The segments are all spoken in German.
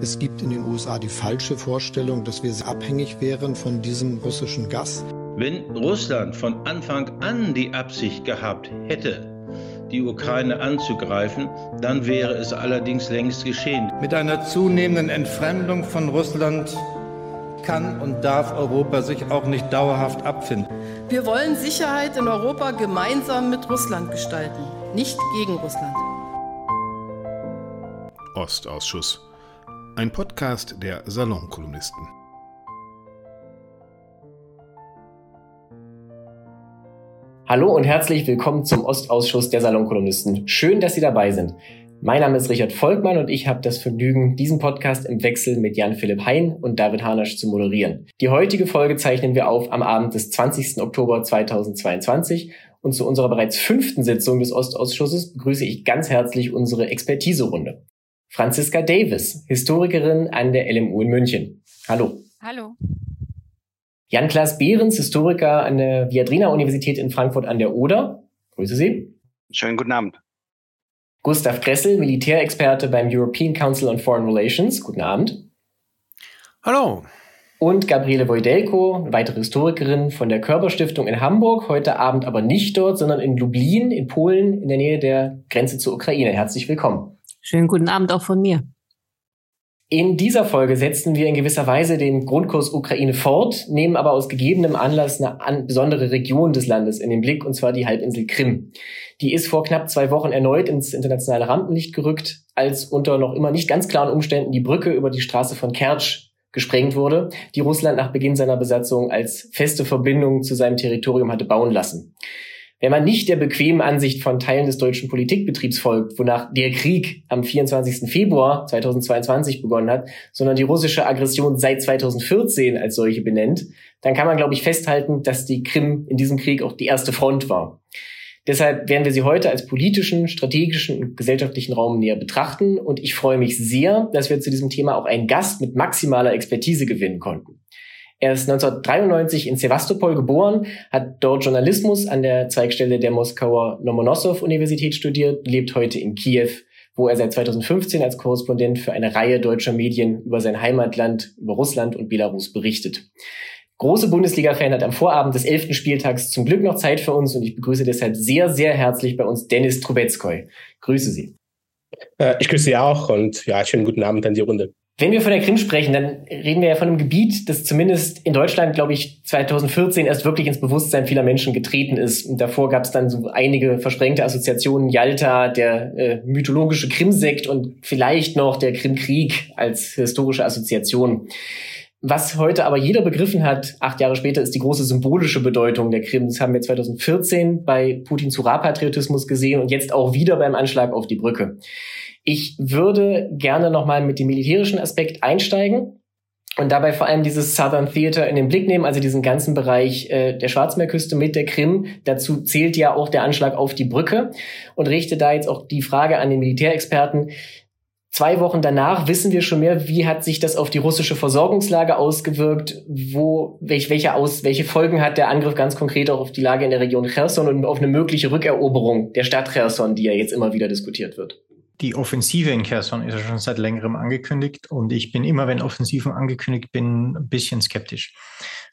Es gibt in den USA die falsche Vorstellung, dass wir abhängig wären von diesem russischen Gas. Wenn Russland von Anfang an die Absicht gehabt hätte, die Ukraine anzugreifen, dann wäre es allerdings längst geschehen. Mit einer zunehmenden Entfremdung von Russland kann und darf Europa sich auch nicht dauerhaft abfinden. Wir wollen Sicherheit in Europa gemeinsam mit Russland gestalten, nicht gegen Russland. Ostausschuss. Ein Podcast der Salonkolumnisten. Hallo und herzlich willkommen zum Ostausschuss der Salonkolumnisten. Schön, dass Sie dabei sind. Mein Name ist Richard Volkmann und ich habe das Vergnügen, diesen Podcast im Wechsel mit Jan-Philipp Hein und David Harnasch zu moderieren. Die heutige Folge zeichnen wir auf am Abend des 20. Oktober 2022 und zu unserer bereits fünften Sitzung des Ostausschusses begrüße ich ganz herzlich unsere Expertiserunde. Franziska Davis, Historikerin an der LMU in München. Hallo. Hallo. Jan-Klaas Behrens, Historiker an der Viadrina-Universität in Frankfurt an der Oder. Grüße Sie. Schönen guten Abend. Gustav Gressel, Militärexperte beim European Council on Foreign Relations. Guten Abend. Hallo. Und Gabriele Wojdelko, weitere Historikerin von der Körperstiftung in Hamburg, heute Abend aber nicht dort, sondern in Lublin in Polen in der Nähe der Grenze zur Ukraine. Herzlich willkommen. Schönen guten Abend auch von mir. In dieser Folge setzen wir in gewisser Weise den Grundkurs Ukraine fort, nehmen aber aus gegebenem Anlass eine besondere Region des Landes in den Blick, und zwar die Halbinsel Krim. Die ist vor knapp zwei Wochen erneut ins internationale Rampenlicht gerückt, als unter noch immer nicht ganz klaren Umständen die Brücke über die Straße von Kertsch gesprengt wurde, die Russland nach Beginn seiner Besatzung als feste Verbindung zu seinem Territorium hatte bauen lassen. Wenn man nicht der bequemen Ansicht von Teilen des deutschen Politikbetriebs folgt, wonach der Krieg am 24. Februar 2022 begonnen hat, sondern die russische Aggression seit 2014 als solche benennt, dann kann man, glaube ich, festhalten, dass die Krim in diesem Krieg auch die erste Front war. Deshalb werden wir sie heute als politischen, strategischen und gesellschaftlichen Raum näher betrachten. Und ich freue mich sehr, dass wir zu diesem Thema auch einen Gast mit maximaler Expertise gewinnen konnten. Er ist 1993 in Sevastopol geboren, hat dort Journalismus an der Zweigstelle der Moskauer Lomonossow-Universität studiert, lebt heute in Kiew, wo er seit 2015 als Korrespondent für eine Reihe deutscher Medien über sein Heimatland, über Russland und Belarus berichtet. Große Bundesliga-Fan hat am Vorabend des elften Spieltags zum Glück noch Zeit für uns und ich begrüße deshalb sehr, sehr herzlich bei uns Dennis Trubetskoy. Grüße Sie. Äh, ich grüße Sie auch und ja, schönen guten Abend an die Runde. Wenn wir von der Krim sprechen, dann reden wir ja von einem Gebiet, das zumindest in Deutschland, glaube ich, 2014 erst wirklich ins Bewusstsein vieler Menschen getreten ist. Und davor gab es dann so einige versprengte Assoziationen, Yalta, der äh, mythologische Krimsekt und vielleicht noch der Krimkrieg als historische Assoziation. Was heute aber jeder begriffen hat, acht Jahre später, ist die große symbolische Bedeutung der Krim. Das haben wir 2014 bei Putins Hurra-Patriotismus gesehen und jetzt auch wieder beim Anschlag auf die Brücke. Ich würde gerne nochmal mit dem militärischen Aspekt einsteigen und dabei vor allem dieses Southern Theater in den Blick nehmen, also diesen ganzen Bereich äh, der Schwarzmeerküste mit der Krim. Dazu zählt ja auch der Anschlag auf die Brücke und richte da jetzt auch die Frage an den Militärexperten. Zwei Wochen danach wissen wir schon mehr, wie hat sich das auf die russische Versorgungslage ausgewirkt, wo, welch, welche, aus, welche Folgen hat der Angriff ganz konkret auch auf die Lage in der Region Cherson und auf eine mögliche Rückeroberung der Stadt Cherson, die ja jetzt immer wieder diskutiert wird die Offensive in Kherson ist ja schon seit längerem angekündigt und ich bin immer, wenn Offensiven angekündigt bin, ein bisschen skeptisch.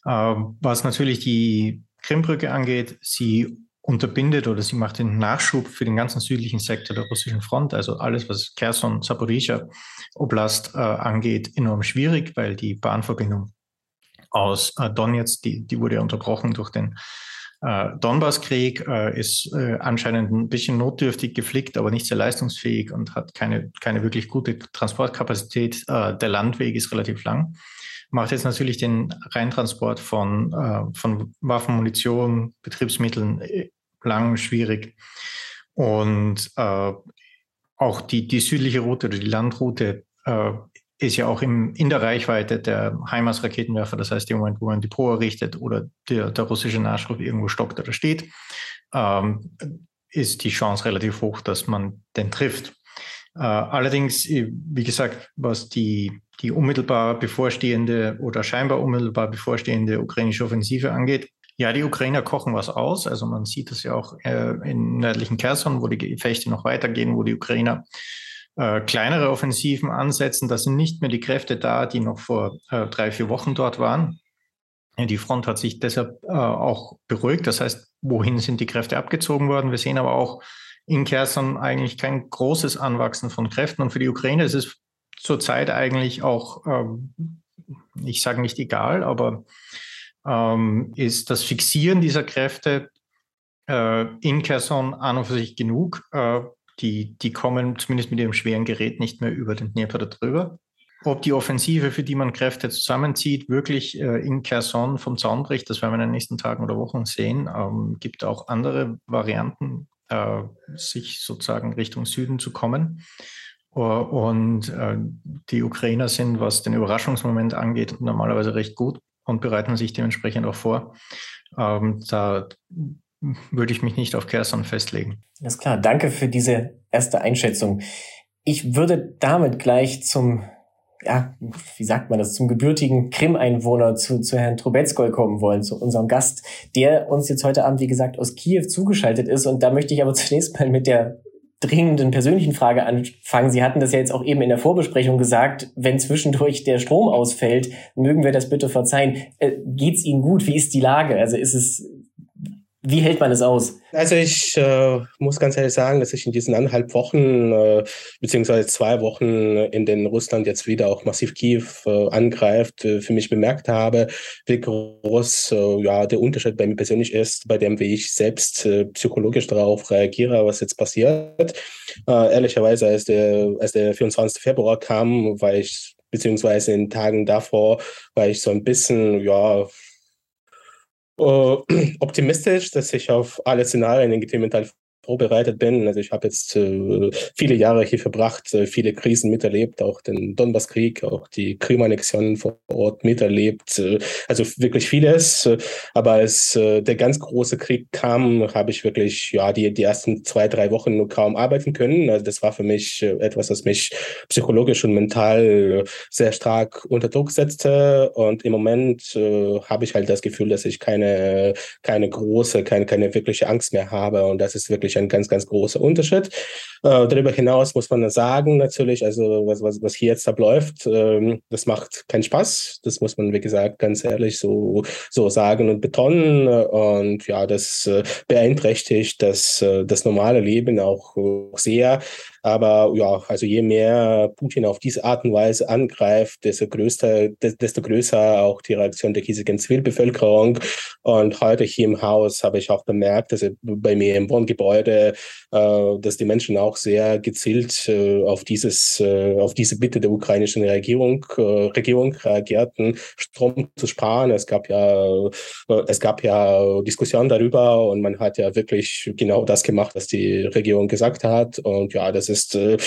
Ähm, was natürlich die Krimbrücke angeht, sie unterbindet oder sie macht den Nachschub für den ganzen südlichen Sektor der russischen Front, also alles, was Kherson, Zaporizhia Oblast äh, angeht, enorm schwierig, weil die Bahnverbindung aus äh, Donetsk, die, die wurde unterbrochen durch den äh, Donbasskrieg äh, ist äh, anscheinend ein bisschen notdürftig geflickt, aber nicht sehr leistungsfähig und hat keine, keine wirklich gute Transportkapazität. Äh, der Landweg ist relativ lang. Macht jetzt natürlich den Reintransport von, äh, von Waffen, Munition, Betriebsmitteln äh, lang schwierig. Und auch die, die südliche Route oder die Landroute ist ja auch im, in der Reichweite der HIMARS-Raketenwerfer. Das heißt, im Moment, wo man die Pro errichtet oder der, der russische Nachschub irgendwo stockt oder steht, ähm, ist die Chance relativ hoch, dass man den trifft. Äh, allerdings, wie gesagt, was die, die unmittelbar bevorstehende oder scheinbar unmittelbar bevorstehende ukrainische Offensive angeht, ja, die Ukrainer kochen was aus. Also man sieht das ja auch äh, in nördlichen Kherson, wo die Gefechte noch weitergehen, wo die Ukrainer äh, kleinere Offensiven ansetzen. Da sind nicht mehr die Kräfte da, die noch vor äh, drei, vier Wochen dort waren. Die Front hat sich deshalb äh, auch beruhigt. Das heißt, wohin sind die Kräfte abgezogen worden? Wir sehen aber auch in Kherson eigentlich kein großes Anwachsen von Kräften. Und für die Ukraine ist es zurzeit eigentlich auch, ähm, ich sage nicht egal, aber ähm, ist das Fixieren dieser Kräfte äh, in Kherson an und für sich genug. Äh, die, die kommen zumindest mit ihrem schweren Gerät nicht mehr über den Dnieper darüber. Ob die Offensive, für die man Kräfte zusammenzieht, wirklich äh, in Kherson vom Zaun bricht, das werden wir in den nächsten Tagen oder Wochen sehen. Ähm, gibt auch andere Varianten, äh, sich sozusagen Richtung Süden zu kommen. Und äh, die Ukrainer sind, was den Überraschungsmoment angeht, normalerweise recht gut und bereiten sich dementsprechend auch vor. Ähm, da würde ich mich nicht auf Kherson festlegen. Alles klar, danke für diese erste Einschätzung. Ich würde damit gleich zum, ja, wie sagt man das, zum gebürtigen Krim-Einwohner, zu, zu Herrn Trubetskoy kommen wollen, zu unserem Gast, der uns jetzt heute Abend, wie gesagt, aus Kiew zugeschaltet ist. Und da möchte ich aber zunächst mal mit der dringenden persönlichen Frage anfangen. Sie hatten das ja jetzt auch eben in der Vorbesprechung gesagt, wenn zwischendurch der Strom ausfällt, mögen wir das bitte verzeihen. Äh, geht's Ihnen gut? Wie ist die Lage? Also ist es wie hält man es aus? Also ich äh, muss ganz ehrlich sagen, dass ich in diesen anderthalb Wochen äh, beziehungsweise zwei Wochen, in denen Russland jetzt wieder auch massiv Kiew äh, angreift, äh, für mich bemerkt habe, wie groß äh, ja der Unterschied bei mir persönlich ist, bei dem wie ich selbst äh, psychologisch darauf reagiere, was jetzt passiert. Ehrlicherweise, als der, als der 24. Februar kam, war ich beziehungsweise in Tagen davor war ich so ein bisschen ja optimistisch, dass ich auf alle Szenarien in GT Mental vorbereitet bin. Also ich habe jetzt äh, viele Jahre hier verbracht, äh, viele Krisen miterlebt, auch den Donbasskrieg, auch die Krim-Annexion vor Ort miterlebt. Äh, also wirklich vieles. Aber als äh, der ganz große Krieg kam, habe ich wirklich ja die, die ersten zwei, drei Wochen nur kaum arbeiten können. Also das war für mich äh, etwas, das mich psychologisch und mental sehr stark unter Druck setzte. Und im Moment äh, habe ich halt das Gefühl, dass ich keine, keine große, keine, keine wirkliche Angst mehr habe. Und das ist wirklich ein ganz, ganz großer Unterschied. Äh, darüber hinaus muss man sagen, natürlich, also was, was, was hier jetzt abläuft, ähm, das macht keinen Spaß. Das muss man, wie gesagt, ganz ehrlich so, so sagen und betonen. Und ja, das äh, beeinträchtigt das, äh, das normale Leben auch sehr. Aber ja, also je mehr Putin auf diese Art und Weise angreift, desto größer, desto größer auch die Reaktion der hiesigen Zivilbevölkerung. Und heute hier im Haus habe ich auch bemerkt, dass bei mir im Wohngebäude, äh, dass die Menschen auch sehr gezielt äh, auf dieses, äh, auf diese Bitte der ukrainischen Regierung, Regierung reagierten, Strom zu sparen. Es gab ja, es gab ja Diskussionen darüber und man hat ja wirklich genau das gemacht, was die Regierung gesagt hat. Und ja, das ist ist, äh,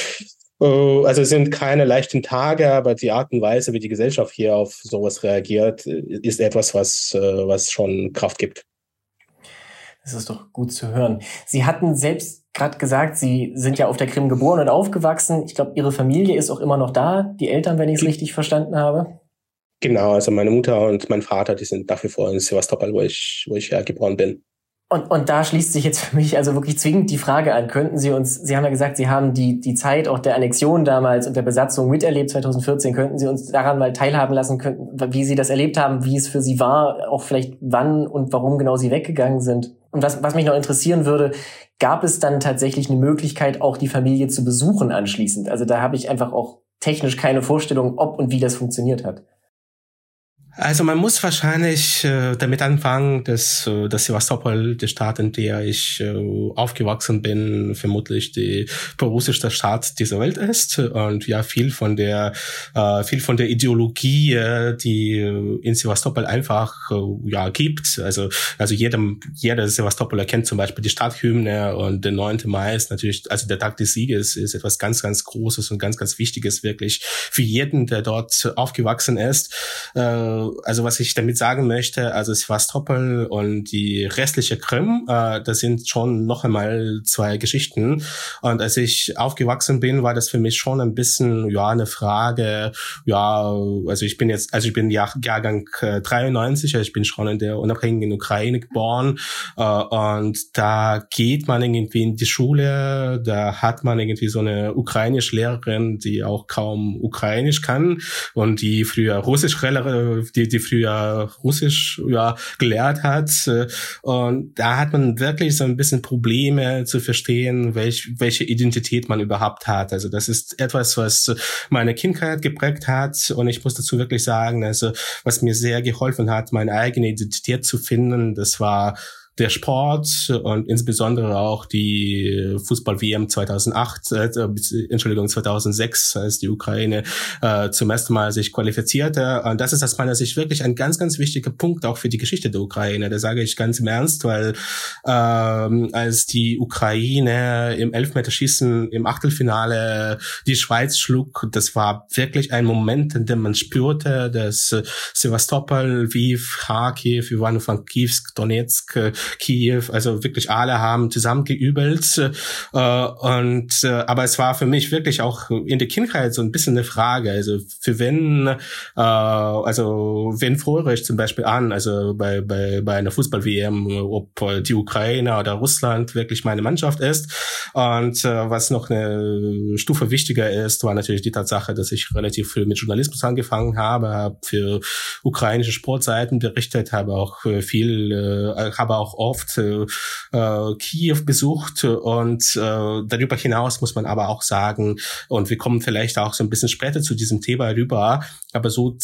äh, also es sind keine leichten Tage, aber die Art und Weise, wie die Gesellschaft hier auf sowas reagiert, ist etwas, was, äh, was schon Kraft gibt. Das ist doch gut zu hören. Sie hatten selbst gerade gesagt, Sie sind ja auf der Krim geboren und aufgewachsen. Ich glaube, Ihre Familie ist auch immer noch da, die Eltern, wenn ich es richtig verstanden habe. Genau, also meine Mutter und mein Vater, die sind nach wie vor in Sevastopol, wo ich, wo ich ja geboren bin. Und, und da schließt sich jetzt für mich also wirklich zwingend die Frage an, könnten Sie uns, Sie haben ja gesagt, Sie haben die, die Zeit auch der Annexion damals und der Besatzung miterlebt 2014, könnten Sie uns daran mal teilhaben lassen, könnten, wie Sie das erlebt haben, wie es für Sie war, auch vielleicht wann und warum genau Sie weggegangen sind? Und was, was mich noch interessieren würde, gab es dann tatsächlich eine Möglichkeit, auch die Familie zu besuchen anschließend? Also da habe ich einfach auch technisch keine Vorstellung, ob und wie das funktioniert hat. Also man muss wahrscheinlich äh, damit anfangen, dass, äh, dass Sevastopol, die Stadt, in der ich äh, aufgewachsen bin, vermutlich die prorussischste Stadt dieser Welt ist und ja viel von der äh, viel von der Ideologie, äh, die in Sevastopol einfach äh, ja gibt. Also also jedem jeder Sevastopoler kennt zum Beispiel die Stadthymne und der 9. Mai ist natürlich also der Tag des Sieges ist etwas ganz ganz Großes und ganz ganz Wichtiges wirklich für jeden, der dort aufgewachsen ist. Äh, also was ich damit sagen möchte, also Sevastopol und die restliche Krim, äh, das sind schon noch einmal zwei Geschichten. Und als ich aufgewachsen bin, war das für mich schon ein bisschen, ja, eine Frage, ja, also ich bin jetzt, also ich bin Jahr, Jahrgang 93, also ich bin schon in der unabhängigen Ukraine geboren. Äh, und da geht man irgendwie in die Schule, da hat man irgendwie so eine ukrainische Lehrerin, die auch kaum ukrainisch kann und die früher Russisch, die, die früher Russisch ja, gelehrt hat. Und da hat man wirklich so ein bisschen Probleme zu verstehen, welch, welche Identität man überhaupt hat. Also das ist etwas, was meine Kindheit geprägt hat. Und ich muss dazu wirklich sagen, also was mir sehr geholfen hat, meine eigene Identität zu finden, das war der Sport und insbesondere auch die Fußball-WM 2008, äh, Entschuldigung, 2006, als die Ukraine äh, zum ersten Mal sich qualifizierte. Und das ist aus meiner Sicht wirklich ein ganz, ganz wichtiger Punkt auch für die Geschichte der Ukraine. Das sage ich ganz im Ernst, weil ähm, als die Ukraine im Elfmeterschießen im Achtelfinale die Schweiz schlug, das war wirklich ein Moment, in dem man spürte, dass Sevastopol, Lviv, Kharkiv, Ivano-Frankivsk, Donetsk Kiew, also wirklich alle haben zusammen geübelt. Äh, und äh, aber es war für mich wirklich auch in der Kindheit so ein bisschen eine Frage. Also für wen, äh, also wen freue ich zum Beispiel an, also bei, bei, bei einer Fußball-WM, ob die Ukraine oder Russland wirklich meine Mannschaft ist. Und äh, was noch eine Stufe wichtiger ist, war natürlich die Tatsache, dass ich relativ früh mit Journalismus angefangen habe, habe für ukrainische Sportseiten berichtet, habe auch viel, äh, habe auch oft äh, äh, Kiew besucht und äh, darüber hinaus muss man aber auch sagen, und wir kommen vielleicht auch so ein bisschen später zu diesem Thema rüber, aber so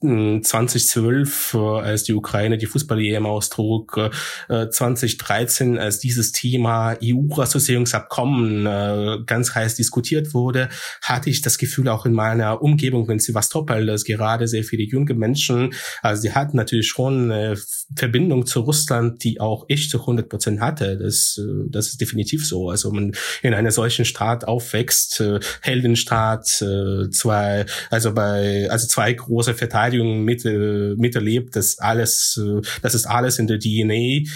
2012, äh, als die Ukraine die Fußball-EM austrug, 2013, äh, als dieses Thema EU-Assoziierungsabkommen äh, ganz heiß diskutiert wurde, hatte ich das Gefühl auch in meiner Umgebung in Sevastopol, dass gerade sehr viele junge Menschen, also die hatten natürlich schon eine Verbindung zu Russland, die auch ich zu 100 Prozent hatte. Das, das ist definitiv so. Also man in einer solchen Staat aufwächst, Heldenstaat, zwei, also bei, also zwei große Verteidiger Stadium mit, miterlebt, das alles, das ist alles in der DNA.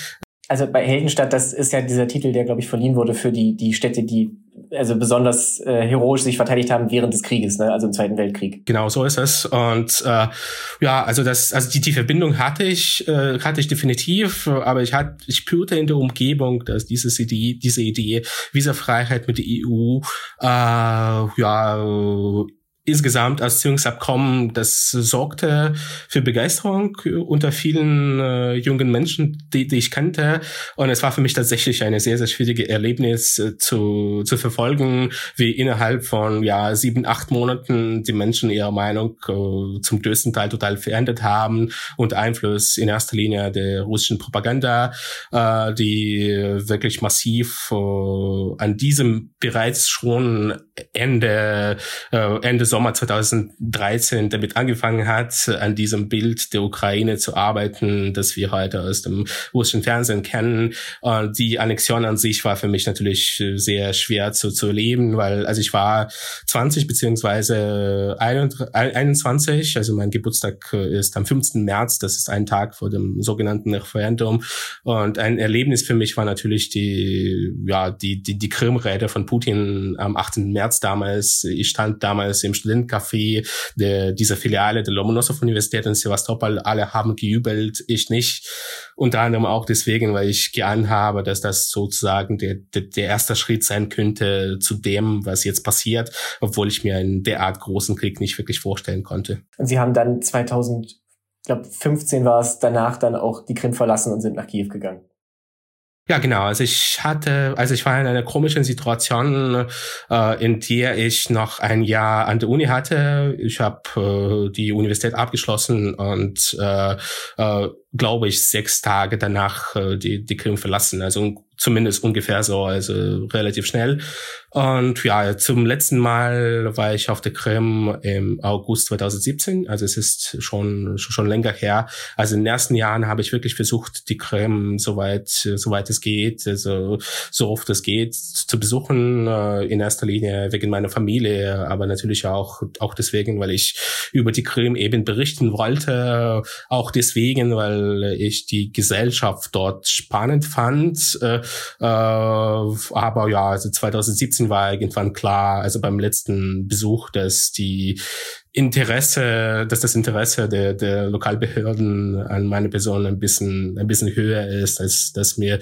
Also bei Heldenstadt, das ist ja dieser Titel, der, glaube ich, verliehen wurde für die, die Städte, die also besonders äh, heroisch sich verteidigt haben während des Krieges, ne? also im Zweiten Weltkrieg. Genau, so ist es. Und äh, ja, also das, also die, die Verbindung hatte ich, äh, hatte ich definitiv, aber ich hatte, ich spürte in der Umgebung, dass dieses Idee, diese Idee, Visafreiheit mit der EU, äh, ja insgesamt Assoziierungsabkommen, das sorgte für Begeisterung unter vielen äh, jungen Menschen, die, die ich kannte. Und es war für mich tatsächlich eine sehr, sehr schwierige Erlebnis äh, zu, zu verfolgen, wie innerhalb von ja sieben, acht Monaten die Menschen ihre Meinung äh, zum größten Teil total verändert haben und Einfluss in erster Linie der russischen Propaganda, äh, die wirklich massiv äh, an diesem bereits schon Ende, äh, Ende Sommer 2013 damit angefangen hat, an diesem Bild der Ukraine zu arbeiten, das wir heute aus dem russischen Fernsehen kennen. Und die Annexion an sich war für mich natürlich sehr schwer zu, zu erleben, weil also ich war 20 beziehungsweise 21, also mein Geburtstag ist am 15. März, das ist ein Tag vor dem sogenannten Referendum. Und ein Erlebnis für mich war natürlich die, ja, die, die, die Krim-Rede von Putin am 8. März damals. Ich stand damals im Studentencafé der, dieser Filiale der Lomonossow-Universität in Sevastopol. Alle haben gejubelt, ich nicht. Unter anderem auch deswegen, weil ich gern habe, dass das sozusagen der, der, der erste Schritt sein könnte zu dem, was jetzt passiert, obwohl ich mir einen derart großen Krieg nicht wirklich vorstellen konnte. Und Sie haben dann 2000, ich glaube 15 war es, danach dann auch die Krim verlassen und sind nach Kiew gegangen. Ja, genau. Also ich hatte, also ich war in einer komischen Situation, äh, in der ich noch ein Jahr an der Uni hatte. Ich habe äh, die Universität abgeschlossen und äh, äh, glaube ich, sechs Tage danach äh, die, die Krim verlassen. Also zumindest ungefähr so, also relativ schnell. Und ja, zum letzten Mal war ich auf der Krim im August 2017. Also es ist schon, schon länger her. Also in den ersten Jahren habe ich wirklich versucht, die Krim soweit, soweit es geht, also so oft es geht, zu besuchen. Äh, in erster Linie wegen meiner Familie, aber natürlich auch, auch deswegen, weil ich über die Krim eben berichten wollte. Auch deswegen, weil ich die Gesellschaft dort spannend fand. Äh, äh, aber ja, also 2017 war irgendwann klar, also beim letzten Besuch, dass die Interesse, dass das Interesse der, der Lokalbehörden an meine Person ein bisschen, ein bisschen höher ist, als dass mir,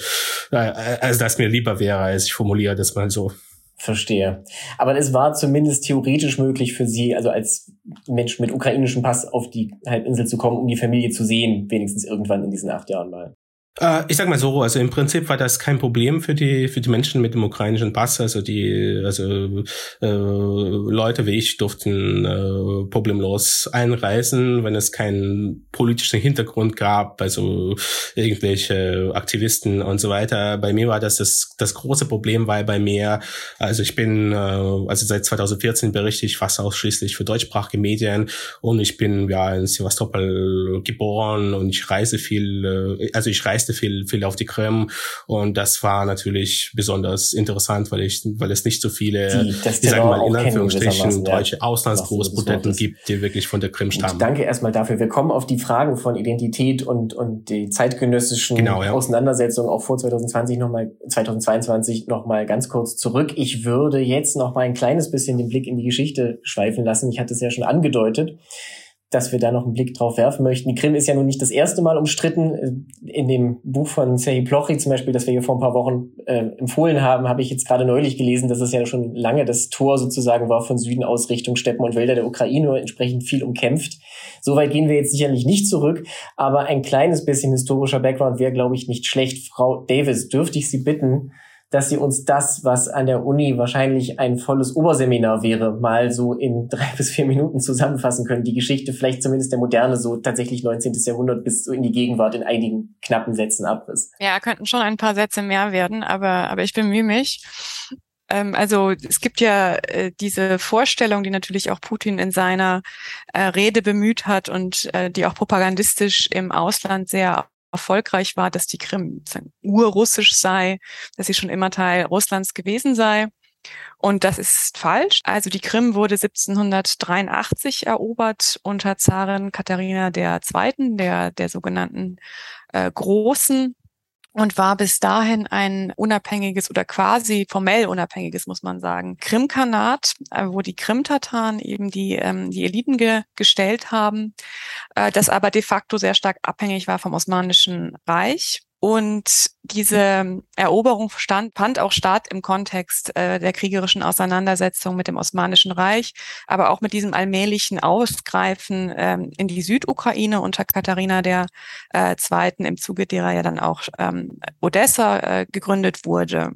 äh, als dass mir lieber wäre, als ich formuliere das mal so. Verstehe. Aber es war zumindest theoretisch möglich für Sie, also als Mensch mit ukrainischem Pass auf die Halbinsel zu kommen, um die Familie zu sehen, wenigstens irgendwann in diesen acht Jahren mal. Äh, ich sag mal so, also im Prinzip war das kein Problem für die für die Menschen mit dem ukrainischen Pass. Also die also äh, Leute wie ich durften äh, problemlos einreisen, wenn es keinen politischen Hintergrund gab, also irgendwelche Aktivisten und so weiter. Bei mir war das das, das große Problem, weil bei mir, also ich bin äh, also seit 2014 berichte ich fast ausschließlich für deutschsprachige Medien und ich bin ja in Sevastopol geboren und ich reise viel, äh, also ich reise reiste viel, viel auf die Krim und das war natürlich besonders interessant, weil ich, weil es nicht so viele, die, ich sage mal in Anführungsstrichen, deutsche ja, Auslandskorrespondenten gibt, die wirklich von der Krim stammen. Und danke erstmal dafür. Wir kommen auf die Fragen von Identität und, und die zeitgenössischen genau, ja. Auseinandersetzungen auch vor 2020 nochmal, 2022 nochmal ganz kurz zurück. Ich würde jetzt noch mal ein kleines bisschen den Blick in die Geschichte schweifen lassen. Ich hatte es ja schon angedeutet dass wir da noch einen Blick drauf werfen möchten. Die Krim ist ja nun nicht das erste Mal umstritten. In dem Buch von Serhii Plochy zum Beispiel, das wir hier vor ein paar Wochen äh, empfohlen haben, habe ich jetzt gerade neulich gelesen, dass es ja schon lange das Tor sozusagen war von Süden aus Richtung Steppen und Wälder der Ukraine, entsprechend viel umkämpft. Soweit gehen wir jetzt sicherlich nicht zurück, aber ein kleines bisschen historischer Background wäre, glaube ich, nicht schlecht. Frau Davis, dürfte ich Sie bitten, dass sie uns das, was an der Uni wahrscheinlich ein volles Oberseminar wäre, mal so in drei bis vier Minuten zusammenfassen können. Die Geschichte vielleicht zumindest der Moderne, so tatsächlich 19. Jahrhundert bis so in die Gegenwart in einigen knappen Sätzen abriss. Ja, könnten schon ein paar Sätze mehr werden, aber, aber ich bemühe mich ähm, also es gibt ja äh, diese Vorstellung, die natürlich auch Putin in seiner äh, Rede bemüht hat und äh, die auch propagandistisch im Ausland sehr erfolgreich war, dass die Krim urrussisch sei, dass sie schon immer Teil Russlands gewesen sei. Und das ist falsch. Also die Krim wurde 1783 erobert unter Zarin Katharina II., der, der sogenannten äh, Großen und war bis dahin ein unabhängiges oder quasi formell unabhängiges, muss man sagen, Krimkanat, äh, wo die Krimtataren eben die, ähm, die Eliten ge gestellt haben, äh, das aber de facto sehr stark abhängig war vom Osmanischen Reich. Und diese Eroberung stand, fand auch statt im Kontext äh, der kriegerischen Auseinandersetzung mit dem Osmanischen Reich, aber auch mit diesem allmählichen Ausgreifen ähm, in die Südukraine unter Katharina der äh, Zweiten, im Zuge derer ja dann auch ähm, Odessa äh, gegründet wurde.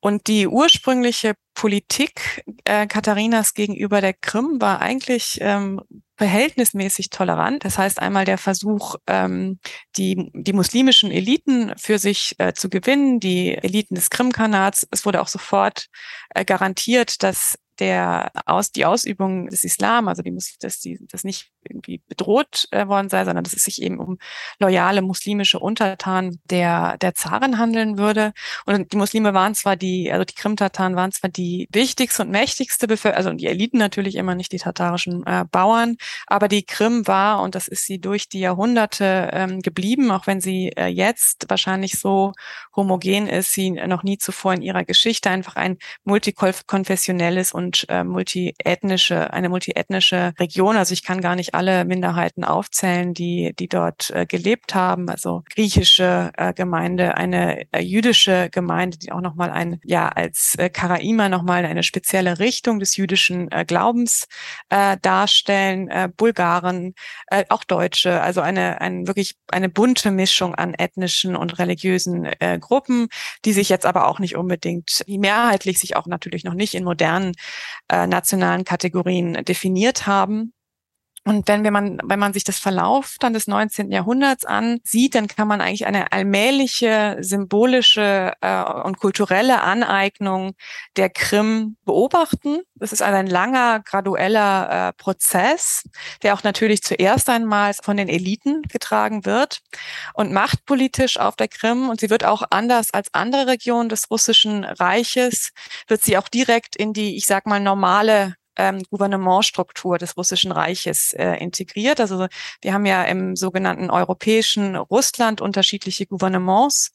Und die ursprüngliche Politik äh, Katharinas gegenüber der Krim war eigentlich ähm, verhältnismäßig tolerant. Das heißt einmal der Versuch, ähm, die, die muslimischen Eliten für sich äh, zu gewinnen, die Eliten des Krimkanats. Es wurde auch sofort äh, garantiert, dass der aus die Ausübung des Islam, also die dass die das nicht irgendwie bedroht äh, worden sei, sondern dass es sich eben um loyale muslimische Untertanen der der Zaren handeln würde. Und die Muslime waren zwar die, also die Krim-Tataren waren zwar die wichtigste und mächtigste Bevölkerung, also die Eliten natürlich immer nicht die tatarischen äh, Bauern, aber die Krim war und das ist sie durch die Jahrhunderte ähm, geblieben, auch wenn sie äh, jetzt wahrscheinlich so homogen ist, sie noch nie zuvor in ihrer Geschichte einfach ein multikonfessionelles und und äh, multiethnische, eine multiethnische Region. Also ich kann gar nicht alle Minderheiten aufzählen, die, die dort äh, gelebt haben. Also griechische äh, Gemeinde, eine äh, jüdische Gemeinde, die auch nochmal ein, ja, als äh, Karaima nochmal eine spezielle Richtung des jüdischen äh, Glaubens äh, darstellen, äh, Bulgaren, äh, auch Deutsche, also eine, ein, wirklich eine bunte Mischung an ethnischen und religiösen äh, Gruppen, die sich jetzt aber auch nicht unbedingt, die mehrheitlich sich auch natürlich noch nicht in modernen äh, nationalen Kategorien definiert haben. Und wenn, wenn man, wenn man sich das Verlauf dann des 19. Jahrhunderts ansieht, dann kann man eigentlich eine allmähliche symbolische äh, und kulturelle Aneignung der Krim beobachten. Das ist ein langer, gradueller äh, Prozess, der auch natürlich zuerst einmal von den Eliten getragen wird und machtpolitisch auf der Krim. Und sie wird auch anders als andere Regionen des russischen Reiches, wird sie auch direkt in die, ich sag mal, normale ähm, Gouvernementstruktur des Russischen Reiches äh, integriert. Also wir haben ja im sogenannten europäischen Russland unterschiedliche Gouvernements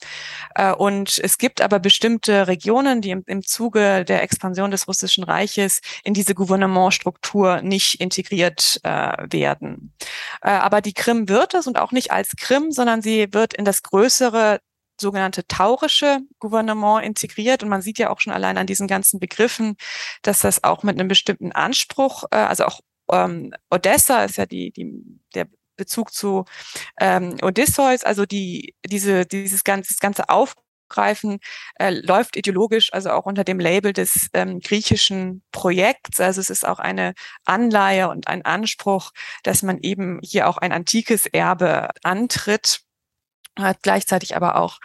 äh, und es gibt aber bestimmte Regionen, die im, im Zuge der Expansion des Russischen Reiches in diese Gouvernementstruktur nicht integriert äh, werden. Äh, aber die Krim wird es und auch nicht als Krim, sondern sie wird in das größere sogenannte taurische Gouvernement integriert. Und man sieht ja auch schon allein an diesen ganzen Begriffen, dass das auch mit einem bestimmten Anspruch, äh, also auch ähm, Odessa ist ja die, die, der Bezug zu ähm, Odysseus, also die, diese, dieses ganze, das ganze Aufgreifen äh, läuft ideologisch, also auch unter dem Label des ähm, griechischen Projekts. Also es ist auch eine Anleihe und ein Anspruch, dass man eben hier auch ein antikes Erbe antritt hat gleichzeitig aber auch,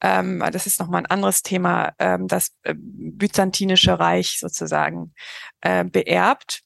ähm, das ist nochmal ein anderes Thema, ähm, das äh, byzantinische Reich sozusagen äh, beerbt.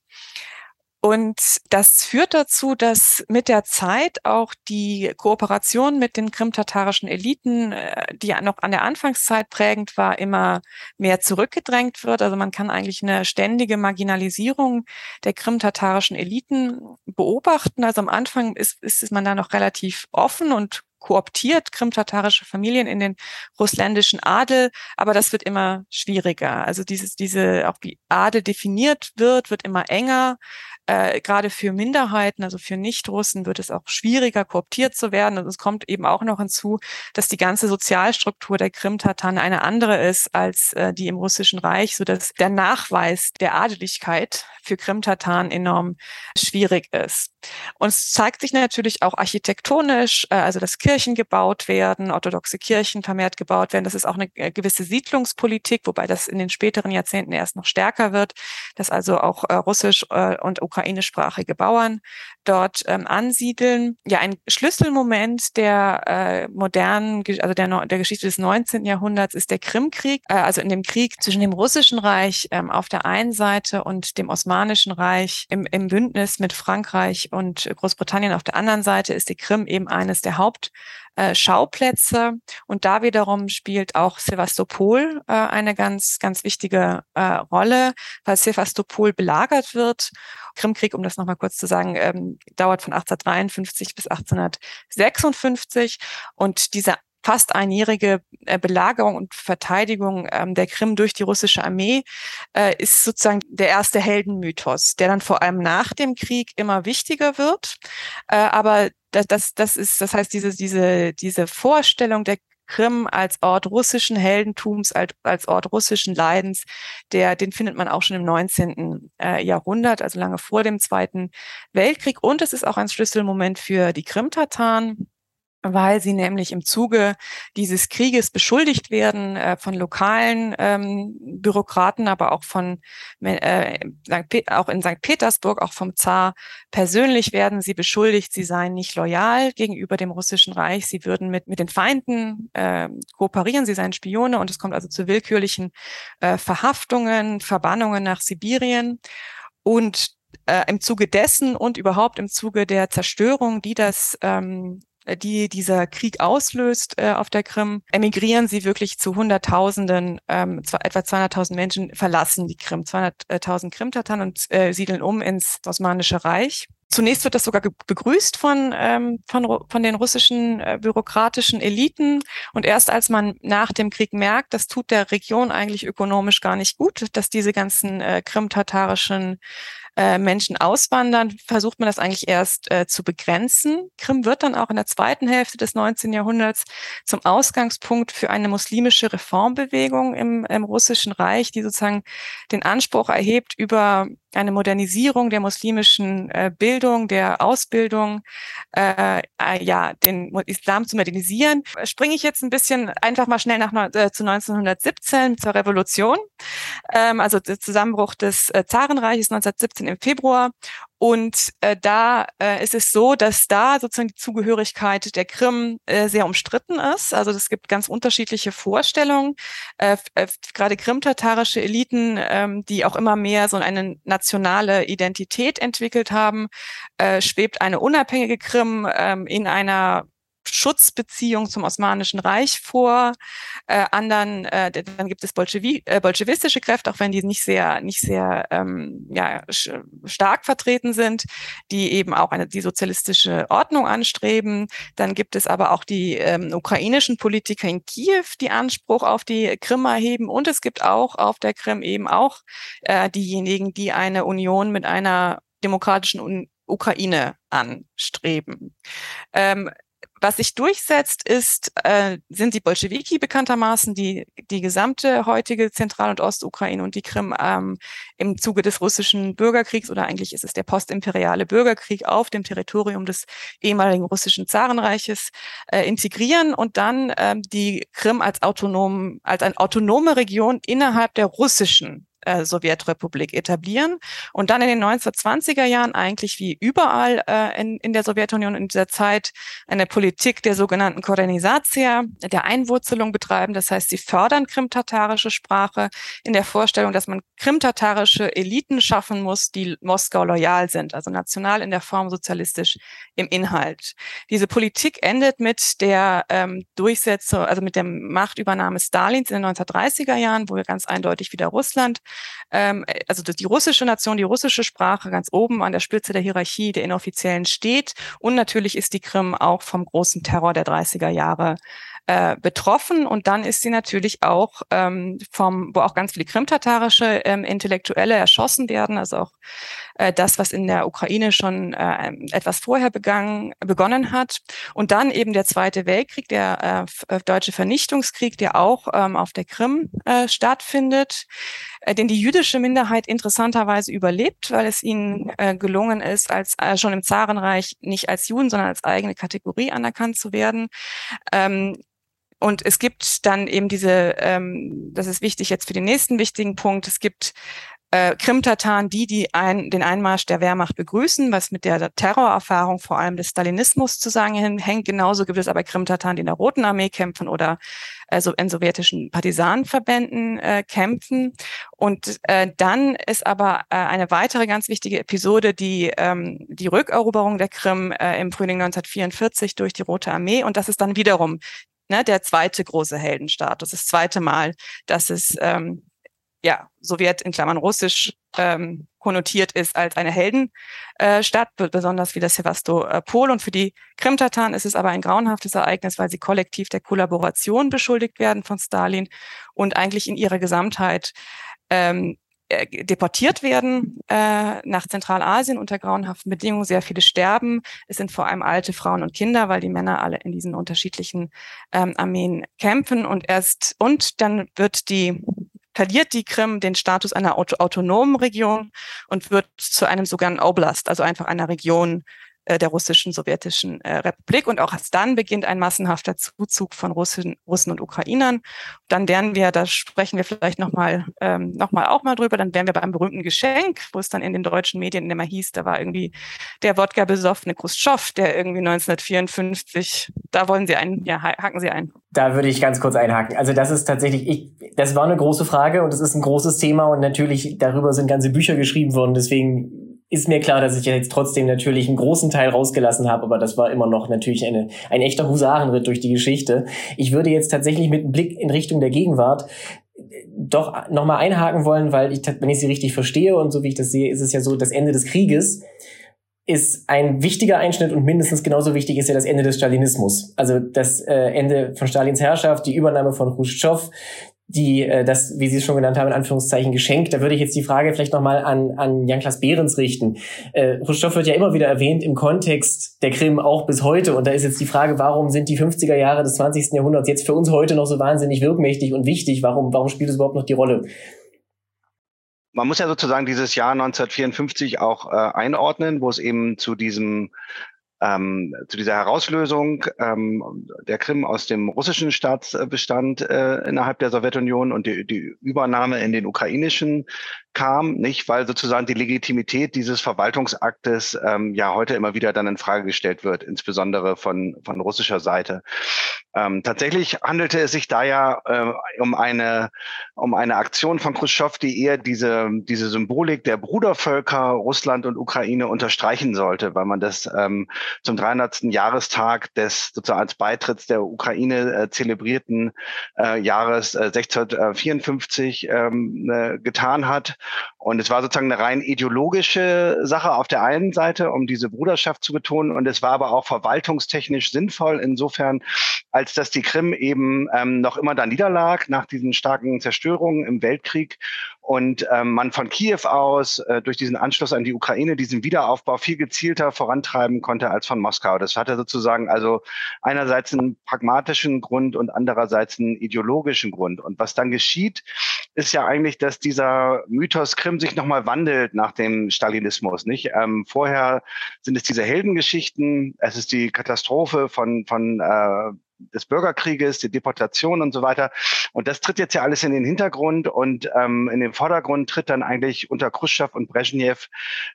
Und das führt dazu, dass mit der Zeit auch die Kooperation mit den krimtatarischen Eliten, äh, die noch an der Anfangszeit prägend war, immer mehr zurückgedrängt wird. Also man kann eigentlich eine ständige Marginalisierung der krimtatarischen Eliten beobachten. Also am Anfang ist, ist man da noch relativ offen und kooptiert krimtatarische Familien in den russländischen Adel, aber das wird immer schwieriger. Also dieses, diese, auch wie Adel definiert wird, wird immer enger. Äh, gerade für Minderheiten, also für Nicht-Russen, wird es auch schwieriger, kooptiert zu werden. Und es kommt eben auch noch hinzu, dass die ganze Sozialstruktur der Krim-Tataren eine andere ist als äh, die im Russischen Reich, so dass der Nachweis der Adeligkeit für Krim-Tataren enorm schwierig ist. Und es zeigt sich natürlich auch architektonisch, äh, also dass Kirchen gebaut werden, orthodoxe Kirchen vermehrt gebaut werden. Das ist auch eine äh, gewisse Siedlungspolitik, wobei das in den späteren Jahrzehnten erst noch stärker wird, dass also auch äh, russisch äh, und ukrainischsprachige Bauern dort ähm, ansiedeln. Ja, ein Schlüsselmoment der äh, modernen, also der, der Geschichte des 19. Jahrhunderts ist der Krimkrieg, äh, also in dem Krieg zwischen dem Russischen Reich ähm, auf der einen Seite und dem Osmanischen Reich im, im Bündnis mit Frankreich und Großbritannien auf der anderen Seite ist die Krim eben eines der Haupt äh, Schauplätze. Und da wiederum spielt auch Sevastopol äh, eine ganz, ganz wichtige äh, Rolle, weil Sevastopol belagert wird. Krimkrieg, um das nochmal kurz zu sagen, ähm, dauert von 1853 bis 1856. Und diese fast einjährige äh, Belagerung und Verteidigung ähm, der Krim durch die russische Armee äh, ist sozusagen der erste Heldenmythos, der dann vor allem nach dem Krieg immer wichtiger wird. Äh, aber das, das, das ist, das heißt, diese, diese, diese Vorstellung der Krim als Ort russischen Heldentums, als, als Ort russischen Leidens, der, den findet man auch schon im 19. Äh, Jahrhundert, also lange vor dem Zweiten Weltkrieg. Und es ist auch ein Schlüsselmoment für die Krimtataren weil sie nämlich im Zuge dieses Krieges beschuldigt werden äh, von lokalen ähm, Bürokraten, aber auch von äh, auch in St. Petersburg, auch vom Zar persönlich werden sie beschuldigt, sie seien nicht loyal gegenüber dem russischen Reich, sie würden mit mit den Feinden äh, kooperieren, sie seien Spione und es kommt also zu willkürlichen äh, Verhaftungen, Verbannungen nach Sibirien und äh, im Zuge dessen und überhaupt im Zuge der Zerstörung, die das ähm, äh, die dieser Krieg auslöst äh, auf der Krim, emigrieren sie wirklich zu Hunderttausenden, ähm, etwa 200.000 Menschen verlassen die Krim, 200.000 Krimtataren und äh, siedeln um ins Osmanische Reich. Zunächst wird das sogar begrüßt von, ähm, von, von den russischen äh, bürokratischen Eliten. Und erst als man nach dem Krieg merkt, das tut der Region eigentlich ökonomisch gar nicht gut, dass diese ganzen äh, krimtatarischen äh, Menschen auswandern, versucht man das eigentlich erst äh, zu begrenzen. Krim wird dann auch in der zweiten Hälfte des 19. Jahrhunderts zum Ausgangspunkt für eine muslimische Reformbewegung im, im Russischen Reich, die sozusagen den Anspruch erhebt, über eine Modernisierung der muslimischen äh, Bildung, der Ausbildung, äh, äh, ja, den Islam zu modernisieren. Springe ich jetzt ein bisschen einfach mal schnell nach äh, zu 1917 zur Revolution, ähm, also der Zusammenbruch des äh, Zarenreiches 1917 im Februar Und äh, da äh, ist es so, dass da sozusagen die Zugehörigkeit der Krim äh, sehr umstritten ist. Also es gibt ganz unterschiedliche Vorstellungen. Äh, äh, gerade krimtatarische Eliten, ähm, die auch immer mehr so eine nationale Identität entwickelt haben, äh, schwebt eine unabhängige Krim ähm, in einer Schutzbeziehung zum Osmanischen Reich vor. Äh, anderen, äh, dann gibt es Bolschewi äh, bolschewistische Kräfte, auch wenn die nicht sehr, nicht sehr ähm, ja, stark vertreten sind, die eben auch eine die sozialistische Ordnung anstreben. Dann gibt es aber auch die ähm, ukrainischen Politiker in Kiew, die Anspruch auf die Krim erheben. Und es gibt auch auf der Krim eben auch äh, diejenigen, die eine Union mit einer demokratischen Un Ukraine anstreben. Ähm, was sich durchsetzt, ist, äh, sind die Bolschewiki bekanntermaßen, die die gesamte heutige Zentral- und Ostukraine und die Krim ähm, im Zuge des russischen Bürgerkriegs oder eigentlich ist es der postimperiale Bürgerkrieg auf dem Territorium des ehemaligen russischen Zarenreiches äh, integrieren und dann ähm, die Krim als autonom, als eine autonome Region innerhalb der russischen äh, Sowjetrepublik etablieren und dann in den 1920er Jahren eigentlich wie überall äh, in, in der Sowjetunion in dieser Zeit eine Politik der sogenannten Korenisatia, der Einwurzelung betreiben. Das heißt, sie fördern krimtatarische Sprache in der Vorstellung, dass man krimtatarische Eliten schaffen muss, die Moskau loyal sind, also national in der Form, sozialistisch im Inhalt. Diese Politik endet mit der ähm, Durchsetzung, also mit der Machtübernahme Stalins in den 1930er Jahren, wo wir ganz eindeutig wieder Russland ähm, also die russische Nation, die russische Sprache ganz oben an der Spitze der Hierarchie der Inoffiziellen steht. Und natürlich ist die Krim auch vom großen Terror der 30er Jahre äh, betroffen und dann ist sie natürlich auch ähm, vom, wo auch ganz viele krimtatarische ähm, Intellektuelle erschossen werden, also auch äh, das, was in der Ukraine schon äh, etwas vorher begangen, begonnen hat. Und dann eben der Zweite Weltkrieg, der äh, deutsche Vernichtungskrieg, der auch ähm, auf der Krim äh, stattfindet, äh, den die jüdische Minderheit interessanterweise überlebt, weil es ihnen äh, gelungen ist, als äh, schon im Zarenreich nicht als Juden, sondern als eigene Kategorie anerkannt zu werden. Ähm, und es gibt dann eben diese, ähm, das ist wichtig jetzt für den nächsten wichtigen Punkt, es gibt äh, Krimtataren, die, die ein, den Einmarsch der Wehrmacht begrüßen, was mit der Terrorerfahrung vor allem des Stalinismus zusammenhängt. Genauso gibt es aber Krimtataren, die in der Roten Armee kämpfen oder also in sowjetischen Partisanenverbänden äh, kämpfen. Und äh, dann ist aber äh, eine weitere ganz wichtige Episode die, ähm, die Rückeroberung der Krim äh, im Frühling 1944 durch die Rote Armee. Und das ist dann wiederum ne, der zweite große Heldenstatus, das zweite Mal, dass es ähm, ja, Sowjet in Klammern russisch ähm, konnotiert ist als eine Heldenstadt, äh, besonders wie das Sevastopol. Und für die Krimtataren ist es aber ein grauenhaftes Ereignis, weil sie kollektiv der Kollaboration beschuldigt werden von Stalin und eigentlich in ihrer Gesamtheit ähm, äh, deportiert werden äh, nach Zentralasien unter grauenhaften Bedingungen. Sehr viele sterben. Es sind vor allem alte Frauen und Kinder, weil die Männer alle in diesen unterschiedlichen ähm, Armeen kämpfen. Und erst und dann wird die verliert die Krim den Status einer auto autonomen Region und wird zu einem sogenannten Oblast, also einfach einer Region der russischen sowjetischen äh, Republik. Und auch erst dann beginnt ein massenhafter Zuzug von Russen, Russen und Ukrainern. Dann werden wir, da sprechen wir vielleicht nochmal ähm, noch auch mal drüber, dann wären wir beim berühmten Geschenk, wo es dann in den deutschen Medien immer hieß, da war irgendwie der Wodka besoffene Khrushchev, der irgendwie 1954, da wollen Sie einen, ja, haken Sie ein. Da würde ich ganz kurz einhaken. Also das ist tatsächlich, ich, das war eine große Frage und es ist ein großes Thema und natürlich darüber sind ganze Bücher geschrieben worden. Deswegen ist mir klar, dass ich jetzt trotzdem natürlich einen großen Teil rausgelassen habe, aber das war immer noch natürlich eine, ein echter Husarenritt durch die Geschichte. Ich würde jetzt tatsächlich mit einem Blick in Richtung der Gegenwart äh, doch nochmal einhaken wollen, weil ich, wenn ich sie richtig verstehe und so wie ich das sehe, ist es ja so, das Ende des Krieges ist ein wichtiger Einschnitt und mindestens genauso wichtig ist ja das Ende des Stalinismus. Also das äh, Ende von Stalins Herrschaft, die Übernahme von Khrushchev, die äh, das, wie Sie es schon genannt haben, in Anführungszeichen geschenkt. Da würde ich jetzt die Frage vielleicht nochmal an, an Jan-Klaas Behrens richten. Äh, Khrushchev wird ja immer wieder erwähnt im Kontext der Krim, auch bis heute. Und da ist jetzt die Frage, warum sind die 50er Jahre des 20. Jahrhunderts jetzt für uns heute noch so wahnsinnig wirkmächtig und wichtig? Warum, warum spielt es überhaupt noch die Rolle? Man muss ja sozusagen dieses Jahr 1954 auch äh, einordnen, wo es eben zu diesem ähm, zu dieser Herauslösung ähm, der Krim aus dem russischen Staatsbestand äh, innerhalb der Sowjetunion und die, die Übernahme in den ukrainischen kam, nicht, weil sozusagen die Legitimität dieses Verwaltungsaktes ähm, ja heute immer wieder dann in Frage gestellt wird, insbesondere von, von russischer Seite. Ähm, tatsächlich handelte es sich da ja äh, um eine um eine Aktion von Khrushchev, die eher diese diese Symbolik der Brudervölker Russland und Ukraine unterstreichen sollte, weil man das ähm, zum 300. Jahrestag des sozusagen als Beitritts der Ukraine äh, zelebrierten äh, Jahres äh, 1654 ähm, äh, getan hat. Und es war sozusagen eine rein ideologische Sache auf der einen Seite, um diese Bruderschaft zu betonen. Und es war aber auch verwaltungstechnisch sinnvoll insofern, als dass die Krim eben ähm, noch immer da niederlag nach diesen starken Zerstörungen im Weltkrieg und ähm, man von Kiew aus äh, durch diesen Anschluss an die Ukraine diesen Wiederaufbau viel gezielter vorantreiben konnte als von Moskau. Das hatte sozusagen also einerseits einen pragmatischen Grund und andererseits einen ideologischen Grund. Und was dann geschieht, ist ja eigentlich, dass dieser Mythos Krim sich nochmal wandelt nach dem Stalinismus. Nicht? Ähm, vorher sind es diese Heldengeschichten, es ist die Katastrophe von, von äh, des Bürgerkrieges, die Deportation und so weiter. Und das tritt jetzt ja alles in den Hintergrund und ähm, in den Vordergrund tritt dann eigentlich unter Khrushchev und Brezhnev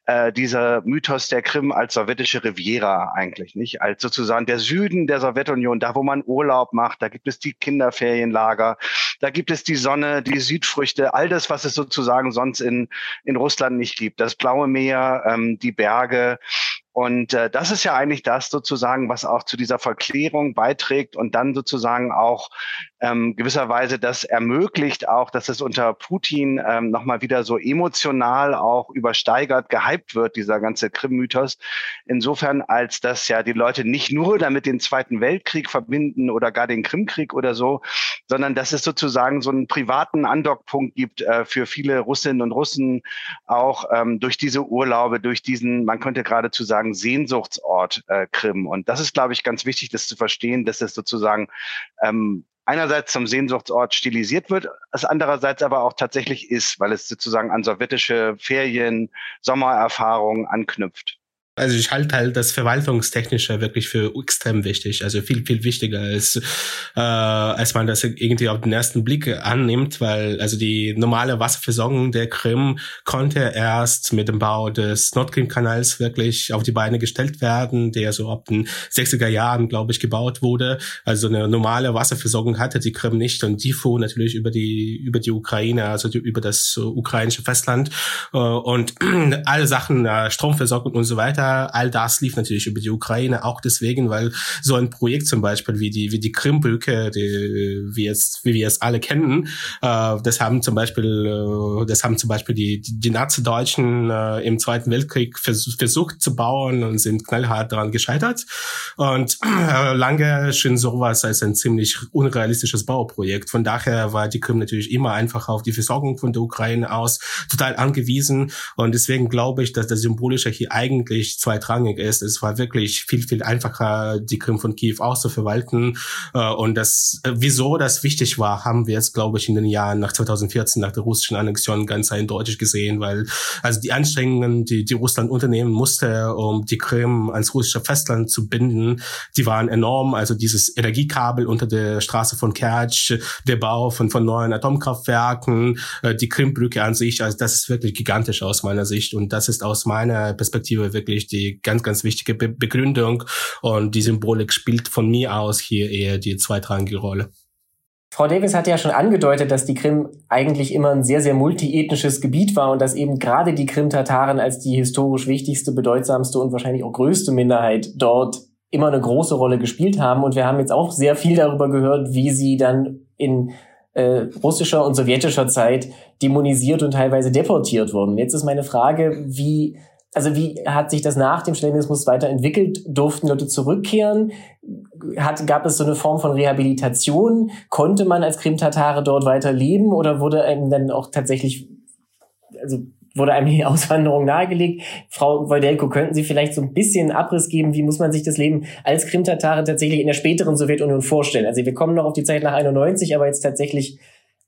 äh, dieser Mythos der Krim als sowjetische Riviera eigentlich, nicht? Als sozusagen der Süden der Sowjetunion, da wo man Urlaub macht, da gibt es die Kinderferienlager, da gibt es die Sonne, die Südfrüchte, all das, was es sozusagen sonst in, in Russland nicht gibt. Das blaue Meer, ähm, die Berge, und äh, das ist ja eigentlich das sozusagen, was auch zu dieser Verklärung beiträgt und dann sozusagen auch ähm, gewisserweise das ermöglicht auch, dass es unter Putin ähm, nochmal wieder so emotional auch übersteigert, gehypt wird, dieser ganze Krim-Mythos. Insofern, als dass ja die Leute nicht nur damit den Zweiten Weltkrieg verbinden oder gar den Krimkrieg oder so, sondern dass es sozusagen so einen privaten Andockpunkt gibt äh, für viele Russinnen und Russen, auch ähm, durch diese Urlaube, durch diesen, man könnte geradezu sagen, Sehnsuchtsort äh, Krim. Und das ist, glaube ich, ganz wichtig, das zu verstehen, dass es sozusagen ähm, einerseits zum Sehnsuchtsort stilisiert wird, es andererseits aber auch tatsächlich ist, weil es sozusagen an sowjetische Ferien, Sommererfahrungen anknüpft. Also ich halte halt das Verwaltungstechnische wirklich für extrem wichtig, also viel, viel wichtiger als, äh, als man das irgendwie auf den ersten Blick annimmt, weil also die normale Wasserversorgung der Krim konnte erst mit dem Bau des Nordkrim-Kanals wirklich auf die Beine gestellt werden, der so ab den 60er Jahren, glaube ich, gebaut wurde. Also eine normale Wasserversorgung hatte die Krim nicht und die fuhr natürlich über die, über die Ukraine, also die, über das ukrainische Festland äh, und alle Sachen, äh, Stromversorgung und so weiter all das lief natürlich über die Ukraine, auch deswegen, weil so ein Projekt zum Beispiel wie die, wie die Krimbrücke, die, wie jetzt, wie wir es alle kennen, äh, das haben zum Beispiel, äh, das haben zum Beispiel die, die, die Nazi-Deutschen äh, im Zweiten Weltkrieg vers versucht zu bauen und sind knallhart daran gescheitert. Und äh, lange schien sowas als ein ziemlich unrealistisches Bauprojekt. Von daher war die Krim natürlich immer einfach auf die Versorgung von der Ukraine aus total angewiesen. Und deswegen glaube ich, dass das Symbolische hier eigentlich zweitrangig ist. Es war wirklich viel, viel einfacher, die Krim von Kiew auszuverwalten. Äh, und das, äh, wieso das wichtig war, haben wir jetzt, glaube ich, in den Jahren nach 2014, nach der russischen Annexion ganz eindeutig gesehen, weil also die Anstrengungen, die, die Russland unternehmen musste, um die Krim ans russische Festland zu binden, die waren enorm. Also dieses Energiekabel unter der Straße von Kertsch, der Bau von, von neuen Atomkraftwerken, äh, die Krimbrücke an sich, also das ist wirklich gigantisch aus meiner Sicht. Und das ist aus meiner Perspektive wirklich die ganz, ganz wichtige Be Begründung. Und die Symbolik spielt von mir aus hier eher die zweitrangige Rolle. Frau Davis hat ja schon angedeutet, dass die Krim eigentlich immer ein sehr, sehr multiethnisches Gebiet war und dass eben gerade die Krim-Tataren als die historisch wichtigste, bedeutsamste und wahrscheinlich auch größte Minderheit dort immer eine große Rolle gespielt haben. Und wir haben jetzt auch sehr viel darüber gehört, wie sie dann in äh, russischer und sowjetischer Zeit dämonisiert und teilweise deportiert wurden. Jetzt ist meine Frage, wie also wie hat sich das nach dem Stalinismus weiterentwickelt? Durften Leute zurückkehren? Hat, gab es so eine Form von Rehabilitation? Konnte man als Krim-Tatare dort weiter leben oder wurde einem dann auch tatsächlich, also wurde einem die Auswanderung nahegelegt? Frau Wojdelko, könnten Sie vielleicht so ein bisschen Abriss geben? Wie muss man sich das Leben als Krim-Tatare tatsächlich in der späteren Sowjetunion vorstellen? Also wir kommen noch auf die Zeit nach 91, aber jetzt tatsächlich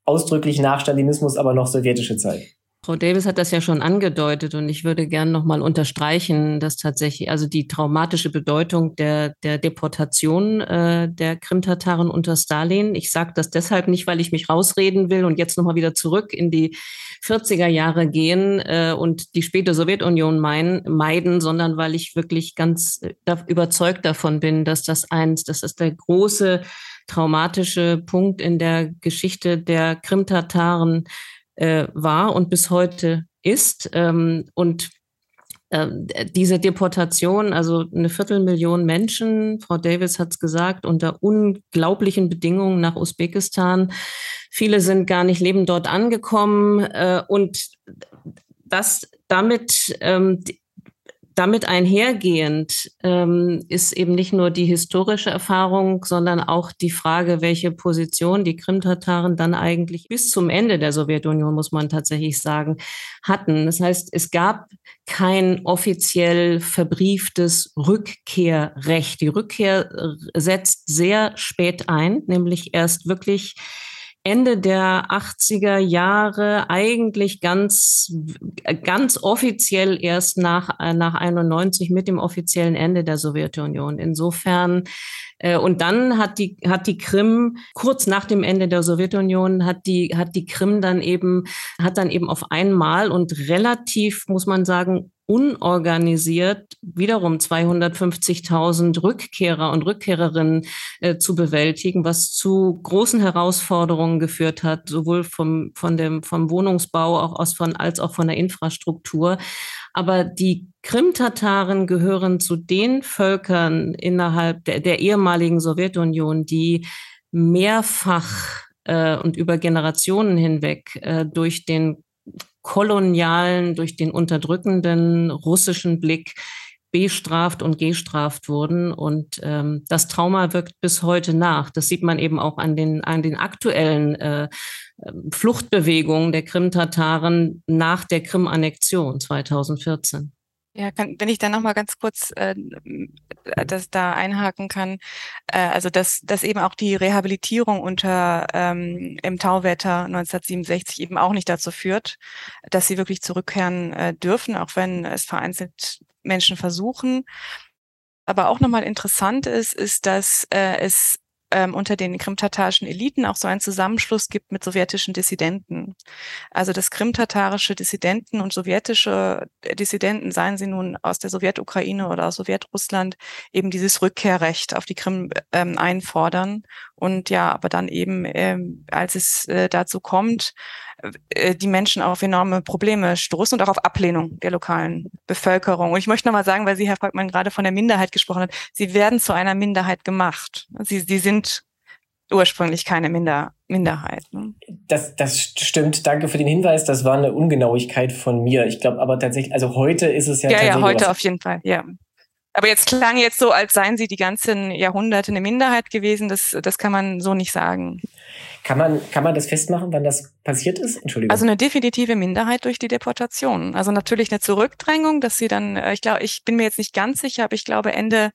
ausdrücklich nach Stalinismus, aber noch sowjetische Zeit. Frau Davis hat das ja schon angedeutet und ich würde gerne nochmal unterstreichen, dass tatsächlich also die traumatische Bedeutung der, der Deportation äh, der Krimtataren unter Stalin. Ich sage das deshalb nicht, weil ich mich rausreden will und jetzt nochmal wieder zurück in die 40er Jahre gehen äh, und die späte Sowjetunion mein, meiden, sondern weil ich wirklich ganz äh, überzeugt davon bin, dass das eins, das ist der große traumatische Punkt in der Geschichte der Krimtataren äh, war und bis heute ist. Ähm, und äh, diese Deportation, also eine Viertelmillion Menschen, Frau Davis hat es gesagt, unter unglaublichen Bedingungen nach Usbekistan. Viele sind gar nicht lebend dort angekommen äh, und das damit ähm, damit einhergehend ähm, ist eben nicht nur die historische Erfahrung, sondern auch die Frage, welche Position die Krimtataren dann eigentlich bis zum Ende der Sowjetunion, muss man tatsächlich sagen, hatten. Das heißt, es gab kein offiziell verbrieftes Rückkehrrecht. Die Rückkehr setzt sehr spät ein, nämlich erst wirklich Ende der 80er Jahre eigentlich ganz, ganz offiziell erst nach, nach 91 mit dem offiziellen Ende der Sowjetunion. Insofern, äh, und dann hat die, hat die Krim, kurz nach dem Ende der Sowjetunion, hat die, hat die Krim dann eben, hat dann eben auf einmal und relativ, muss man sagen, unorganisiert wiederum 250.000 Rückkehrer und Rückkehrerinnen äh, zu bewältigen, was zu großen Herausforderungen geführt hat, sowohl vom, von dem, vom Wohnungsbau auch aus von, als auch von der Infrastruktur. Aber die Krimtataren gehören zu den Völkern innerhalb der, der ehemaligen Sowjetunion, die mehrfach äh, und über Generationen hinweg äh, durch den kolonialen, durch den unterdrückenden russischen Blick bestraft und gestraft wurden. Und ähm, das Trauma wirkt bis heute nach. Das sieht man eben auch an den, an den aktuellen äh, Fluchtbewegungen der Krim-Tataren nach der Krim-Annexion 2014. Ja, kann, wenn ich da nochmal ganz kurz äh, das da einhaken kann, äh, also dass, dass eben auch die Rehabilitierung unter ähm, im Tauwetter 1967 eben auch nicht dazu führt, dass sie wirklich zurückkehren äh, dürfen, auch wenn es vereinzelt Menschen versuchen. Aber auch nochmal interessant ist, ist, dass äh, es ähm, unter den krimtatarischen Eliten auch so einen Zusammenschluss gibt mit sowjetischen Dissidenten. Also das krimtatarische Dissidenten und sowjetische Dissidenten, seien sie nun aus der Sowjetukraine oder aus Sowjetrussland, eben dieses Rückkehrrecht auf die Krim ähm, einfordern. Und ja, aber dann eben, ähm, als es äh, dazu kommt, die Menschen auf enorme Probleme stoßen und auch auf Ablehnung der lokalen Bevölkerung. Und ich möchte nochmal sagen, weil Sie, Herr Volkmann, gerade von der Minderheit gesprochen hat, sie werden zu einer Minderheit gemacht. Sie, sie sind ursprünglich keine Minder, Minderheit. Ne? Das, das stimmt. Danke für den Hinweis. Das war eine Ungenauigkeit von mir. Ich glaube aber tatsächlich, also heute ist es ja. Ja, ja, heute auf jeden Fall, ja. Aber jetzt klang jetzt so, als seien sie die ganzen Jahrhunderte eine Minderheit gewesen. Das, das kann man so nicht sagen. Kann man, kann man das festmachen, wann das passiert ist? Entschuldigung. Also eine definitive Minderheit durch die Deportation. Also natürlich eine Zurückdrängung, dass sie dann, äh, ich glaube, ich bin mir jetzt nicht ganz sicher, aber ich glaube Ende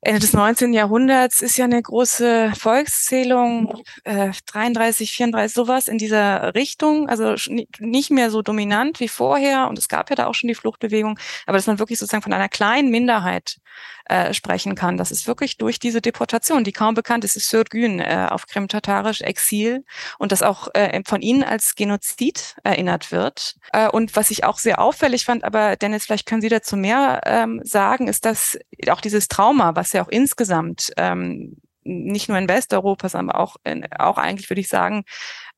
Ende des 19. Jahrhunderts ist ja eine große Volkszählung, äh, 33, 34, sowas in dieser Richtung, also nicht mehr so dominant wie vorher. Und es gab ja da auch schon die Fluchtbewegung, aber dass man wirklich sozusagen von einer kleinen Minderheit äh, sprechen kann. Das ist wirklich durch diese Deportation, die kaum bekannt ist, ist Sürgün äh, auf Krim-Tatarisch Exil und das auch äh, von ihnen als Genozid erinnert wird. Äh, und was ich auch sehr auffällig fand, aber Dennis, vielleicht können Sie dazu mehr ähm, sagen, ist, dass auch dieses Trauma, was ja auch insgesamt ähm, nicht nur in Westeuropa, sondern auch, in, auch eigentlich, würde ich sagen,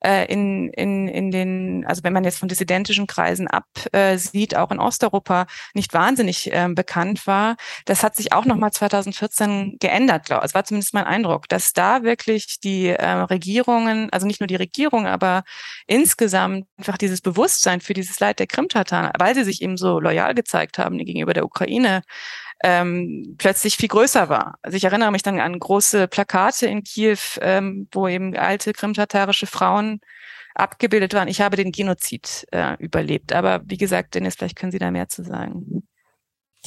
äh, in, in, in den, also wenn man jetzt von dissidentischen Kreisen absieht, äh, auch in Osteuropa nicht wahnsinnig äh, bekannt war. Das hat sich auch nochmal 2014 geändert, glaube ich. Es war zumindest mein Eindruck, dass da wirklich die äh, Regierungen, also nicht nur die Regierung, aber insgesamt einfach dieses Bewusstsein für dieses Leid der Krimtataren, weil sie sich eben so loyal gezeigt haben gegenüber der Ukraine, ähm, plötzlich viel größer war. Also ich erinnere mich dann an große Plakate in Kiew, ähm, wo eben alte krimtatarische Frauen abgebildet waren. Ich habe den Genozid äh, überlebt. Aber wie gesagt, Dennis, vielleicht können Sie da mehr zu sagen.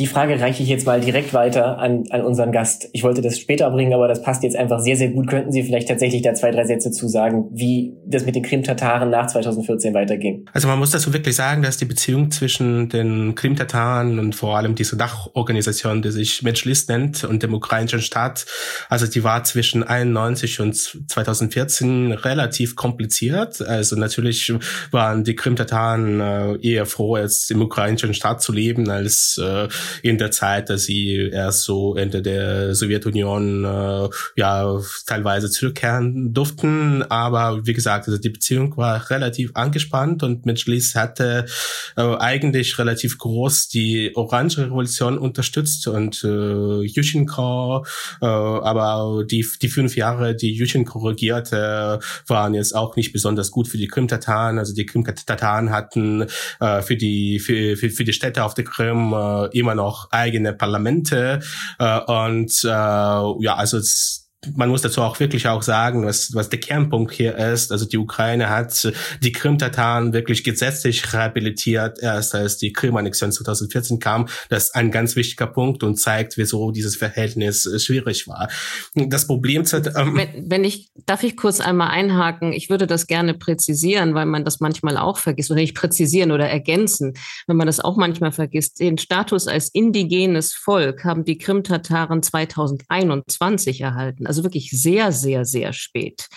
Die Frage reiche ich jetzt mal direkt weiter an, an unseren Gast. Ich wollte das später bringen, aber das passt jetzt einfach sehr, sehr gut. Könnten Sie vielleicht tatsächlich da zwei, drei Sätze zu sagen, wie das mit den Krim-Tataren nach 2014 weiterging? Also man muss dazu wirklich sagen, dass die Beziehung zwischen den Krim-Tataren und vor allem diese Dachorganisation, die sich Medschlis nennt, und dem ukrainischen Staat, also die war zwischen 91 und 2014 relativ kompliziert. Also natürlich waren die Krim-Tataren äh, eher froh, jetzt im ukrainischen Staat zu leben, als äh, in der Zeit, dass sie erst so Ende der Sowjetunion äh, ja teilweise zurückkehren durften. Aber wie gesagt, also die Beziehung war relativ angespannt und Medjlis hatte äh, eigentlich relativ groß die Orange Revolution unterstützt und äh, Yushchenko, äh, aber die, die fünf Jahre, die Yushchenko regierte, waren jetzt auch nicht besonders gut für die Krim-Tataren. Also die Krim-Tataren hatten äh, für die für, für, für die Städte auf der Krim äh, immer immer noch eigene Parlamente äh, und äh, ja, also es, man muss dazu auch wirklich auch sagen, was, was der Kernpunkt hier ist. Also die Ukraine hat die Krim-Tataren wirklich gesetzlich rehabilitiert, erst als die Krim-Annexion 2014 kam. Das ist ein ganz wichtiger Punkt und zeigt, wieso dieses Verhältnis schwierig war. Das Problem... Ähm wenn, wenn ich, darf ich kurz einmal einhaken? Ich würde das gerne präzisieren, weil man das manchmal auch vergisst. Oder nicht präzisieren oder ergänzen, wenn man das auch manchmal vergisst. Den Status als indigenes Volk haben die Krim-Tataren 2021 erhalten. Also wirklich sehr, sehr, sehr spät.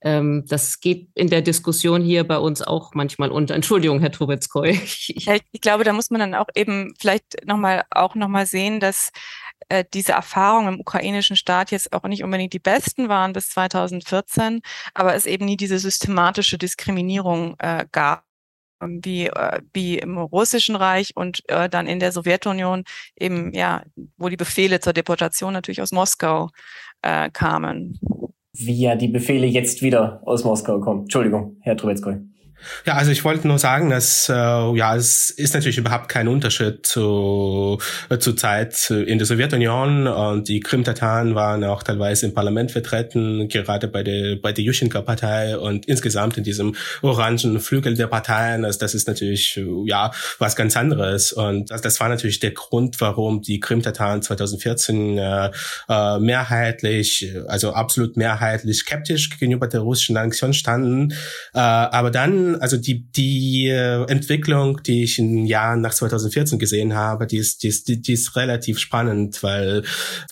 Ähm, das geht in der Diskussion hier bei uns auch manchmal unter. Entschuldigung, Herr Trubetskoy. Ich, ich glaube, da muss man dann auch eben vielleicht nochmal auch nochmal sehen, dass äh, diese Erfahrungen im ukrainischen Staat jetzt auch nicht unbedingt die besten waren bis 2014, aber es eben nie diese systematische Diskriminierung äh, gab wie, äh, wie im Russischen Reich und äh, dann in der Sowjetunion eben, ja, wo die Befehle zur Deportation natürlich aus Moskau äh, kamen. Wie ja die Befehle jetzt wieder aus Moskau kommen. Entschuldigung, Herr Trubetskoy. Ja, also ich wollte nur sagen, dass äh, ja es ist natürlich überhaupt kein Unterschied zu äh, zur Zeit in der Sowjetunion und die Krim-Tataren waren auch teilweise im Parlament vertreten, gerade bei der bei der Yushchenko-Partei und insgesamt in diesem orangen Flügel der Parteien. Also das ist natürlich äh, ja was ganz anderes und das, das war natürlich der Grund, warum die Krim-Tataren 2014 äh, äh, mehrheitlich, also absolut mehrheitlich skeptisch gegenüber der russischen Annexion standen. Äh, aber dann also die, die äh, Entwicklung, die ich in Jahren nach 2014 gesehen habe, die ist, die ist, die, ist relativ spannend, weil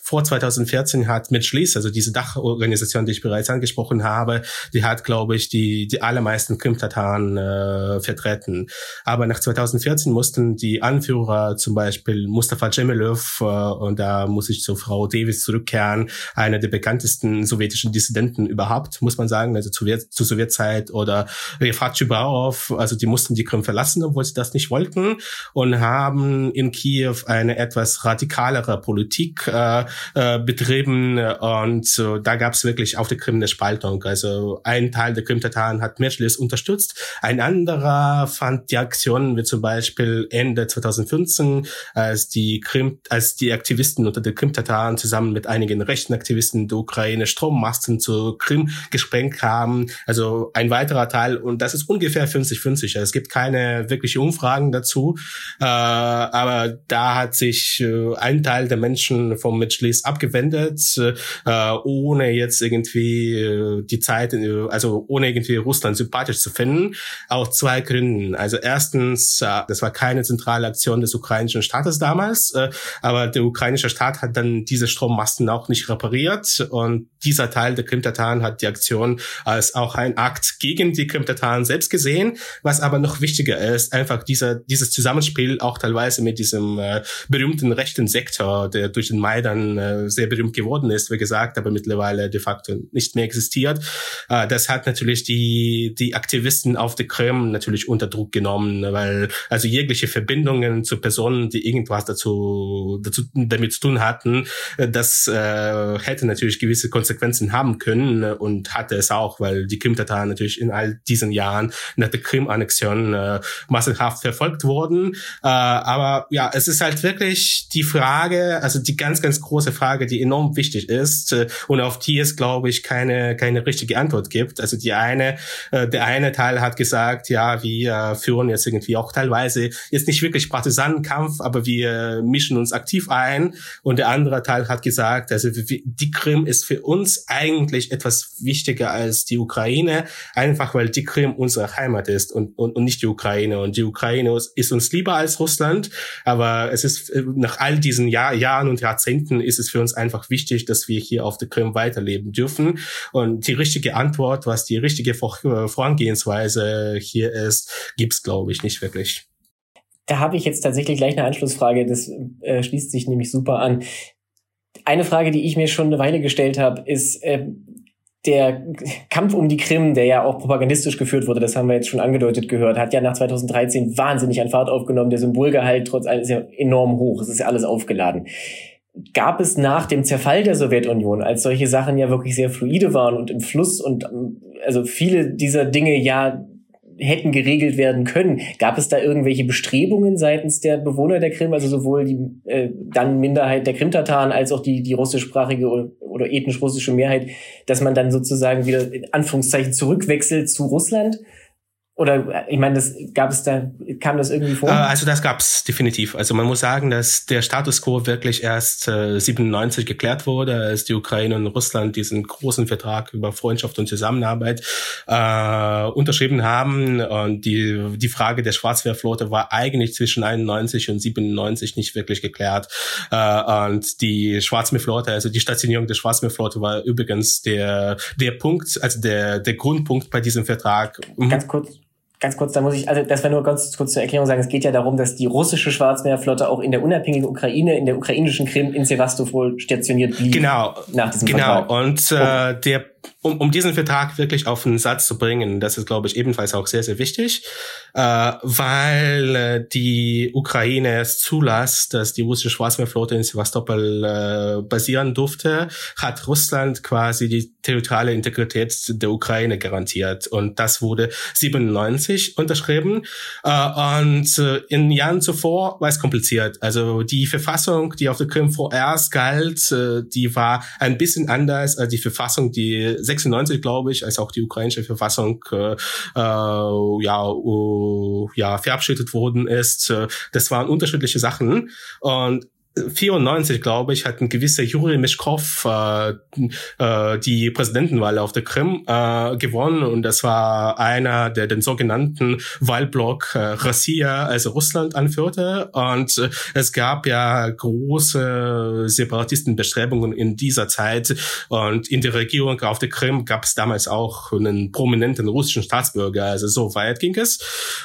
vor 2014 hat mit Schließ, also diese Dachorganisation, die ich bereits angesprochen habe, die hat, glaube ich, die, die allermeisten Krim-Tataren äh, vertreten. Aber nach 2014 mussten die Anführer, zum Beispiel Mustafa Cemilov, äh, und da muss ich zu Frau Davis zurückkehren, einer der bekanntesten sowjetischen Dissidenten überhaupt, muss man sagen, also zu, zu Sowjetzeit, oder Refat Schibarov, also die mussten die Krim verlassen, obwohl sie das nicht wollten und haben in Kiew eine etwas radikalere Politik äh, äh, betrieben und äh, da gab es wirklich auf der Krim eine Spaltung. Also ein Teil der Krim-Tataren hat Medjlis unterstützt, ein anderer fand die Aktionen wie zum Beispiel Ende 2015, als die Krim, als die Aktivisten unter den Krim-Tataren zusammen mit einigen rechten Aktivisten der Ukraine Strommasten zur Krim gesprengt haben. Also ein weiterer Teil und das ist ungefähr 50-50. Es gibt keine wirkliche Umfragen dazu, äh, aber da hat sich äh, ein Teil der Menschen vom Mitschließ abgewendet, äh, ohne jetzt irgendwie äh, die Zeit, also ohne irgendwie Russland sympathisch zu finden. Aus zwei Gründen. Also erstens, äh, das war keine zentrale Aktion des ukrainischen Staates damals, äh, aber der ukrainische Staat hat dann diese Strommasten auch nicht repariert und dieser Teil der Krim-Tataren hat die Aktion als auch ein Akt gegen die Krim-Tataren selbst selbst gesehen. Was aber noch wichtiger ist, einfach dieser, dieses Zusammenspiel auch teilweise mit diesem äh, berühmten rechten Sektor, der durch den Maidan äh, sehr berühmt geworden ist, wie gesagt, aber mittlerweile de facto nicht mehr existiert. Äh, das hat natürlich die, die Aktivisten auf der Krim natürlich unter Druck genommen, weil also jegliche Verbindungen zu Personen, die irgendwas dazu, dazu damit zu tun hatten, äh, das äh, hätte natürlich gewisse Konsequenzen haben können und hatte es auch, weil die Krim-Tataren natürlich in all diesen Jahren nach der Krim-Annexion äh, massenhaft verfolgt wurden. Äh, aber ja, es ist halt wirklich die Frage, also die ganz, ganz große Frage, die enorm wichtig ist äh, und auf die es, glaube ich, keine, keine richtige Antwort gibt. Also die eine, äh, der eine Teil hat gesagt, ja, wir führen jetzt irgendwie auch teilweise jetzt nicht wirklich Partisanenkampf, aber wir mischen uns aktiv ein. Und der andere Teil hat gesagt, also die Krim ist für uns eigentlich etwas wichtiger als die Ukraine, einfach weil die Krim unsere Heimat ist und, und, und nicht die Ukraine. Und die Ukraine ist uns lieber als Russland, aber es ist äh, nach all diesen Jahr, Jahren und Jahrzehnten ist es für uns einfach wichtig, dass wir hier auf der Krim weiterleben dürfen. Und die richtige Antwort, was die richtige äh, Vorangehensweise hier ist, gibt's glaube ich nicht wirklich. Da habe ich jetzt tatsächlich gleich eine Anschlussfrage. Das äh, schließt sich nämlich super an. Eine Frage, die ich mir schon eine Weile gestellt habe, ist äh, der Kampf um die Krim, der ja auch propagandistisch geführt wurde, das haben wir jetzt schon angedeutet gehört, hat ja nach 2013 wahnsinnig an Fahrt aufgenommen. Der Symbolgehalt trotz allem ist ja enorm hoch. Es ist ja alles aufgeladen. Gab es nach dem Zerfall der Sowjetunion, als solche Sachen ja wirklich sehr fluide waren und im Fluss und also viele dieser Dinge ja hätten geregelt werden können. Gab es da irgendwelche Bestrebungen seitens der Bewohner der Krim, also sowohl die äh, dann Minderheit der Krimtataren als auch die, die russischsprachige oder, oder ethnisch russische Mehrheit, dass man dann sozusagen wieder in Anführungszeichen zurückwechselt zu Russland? Oder ich meine, das gab es da, kam das irgendwie vor? Äh, also das gab es definitiv. Also man muss sagen, dass der Status quo wirklich erst äh, 97 geklärt wurde, als die Ukraine und Russland diesen großen Vertrag über Freundschaft und Zusammenarbeit äh, unterschrieben haben. Und die, die Frage der Schwarzmeerflotte war eigentlich zwischen 91 und 97 nicht wirklich geklärt. Äh, und die Schwarzmeerflotte, also die Stationierung der Schwarzmeerflotte war übrigens der, der Punkt, also der, der Grundpunkt bei diesem Vertrag. Mhm. Ganz kurz, Ganz kurz, da muss ich, also das war nur ganz kurz zur Erklärung sagen, es geht ja darum, dass die russische Schwarzmeerflotte auch in der unabhängigen Ukraine, in der ukrainischen Krim in Sevastopol stationiert blieb. Genau. Nach diesem genau. Vertrag. Und äh, der um, um diesen Vertrag wirklich auf einen Satz zu bringen, das ist, glaube ich, ebenfalls auch sehr, sehr wichtig, äh, weil äh, die Ukraine es zulässt, dass die russische Schwarzmeerflotte in Sevastopol äh, basieren durfte, hat Russland quasi die territoriale Integrität der Ukraine garantiert. Und das wurde 97 unterschrieben. Äh, und äh, in Jahren zuvor war es kompliziert. Also die Verfassung, die auf der Krim vorerst galt, äh, die war ein bisschen anders als die Verfassung, die 96, glaube ich, als auch die ukrainische Verfassung äh, äh, ja, uh, ja verabschiedet worden ist. Äh, das waren unterschiedliche Sachen und 94, glaube ich, hat ein gewisser Juri Mischkov äh, äh, die Präsidentenwahl auf der Krim äh, gewonnen. Und das war einer, der den sogenannten Wahlblock äh, Russia, also Russland, anführte. Und äh, es gab ja große Separatistenbestrebungen in dieser Zeit. Und in der Regierung auf der Krim gab es damals auch einen prominenten russischen Staatsbürger, also so weit ging es.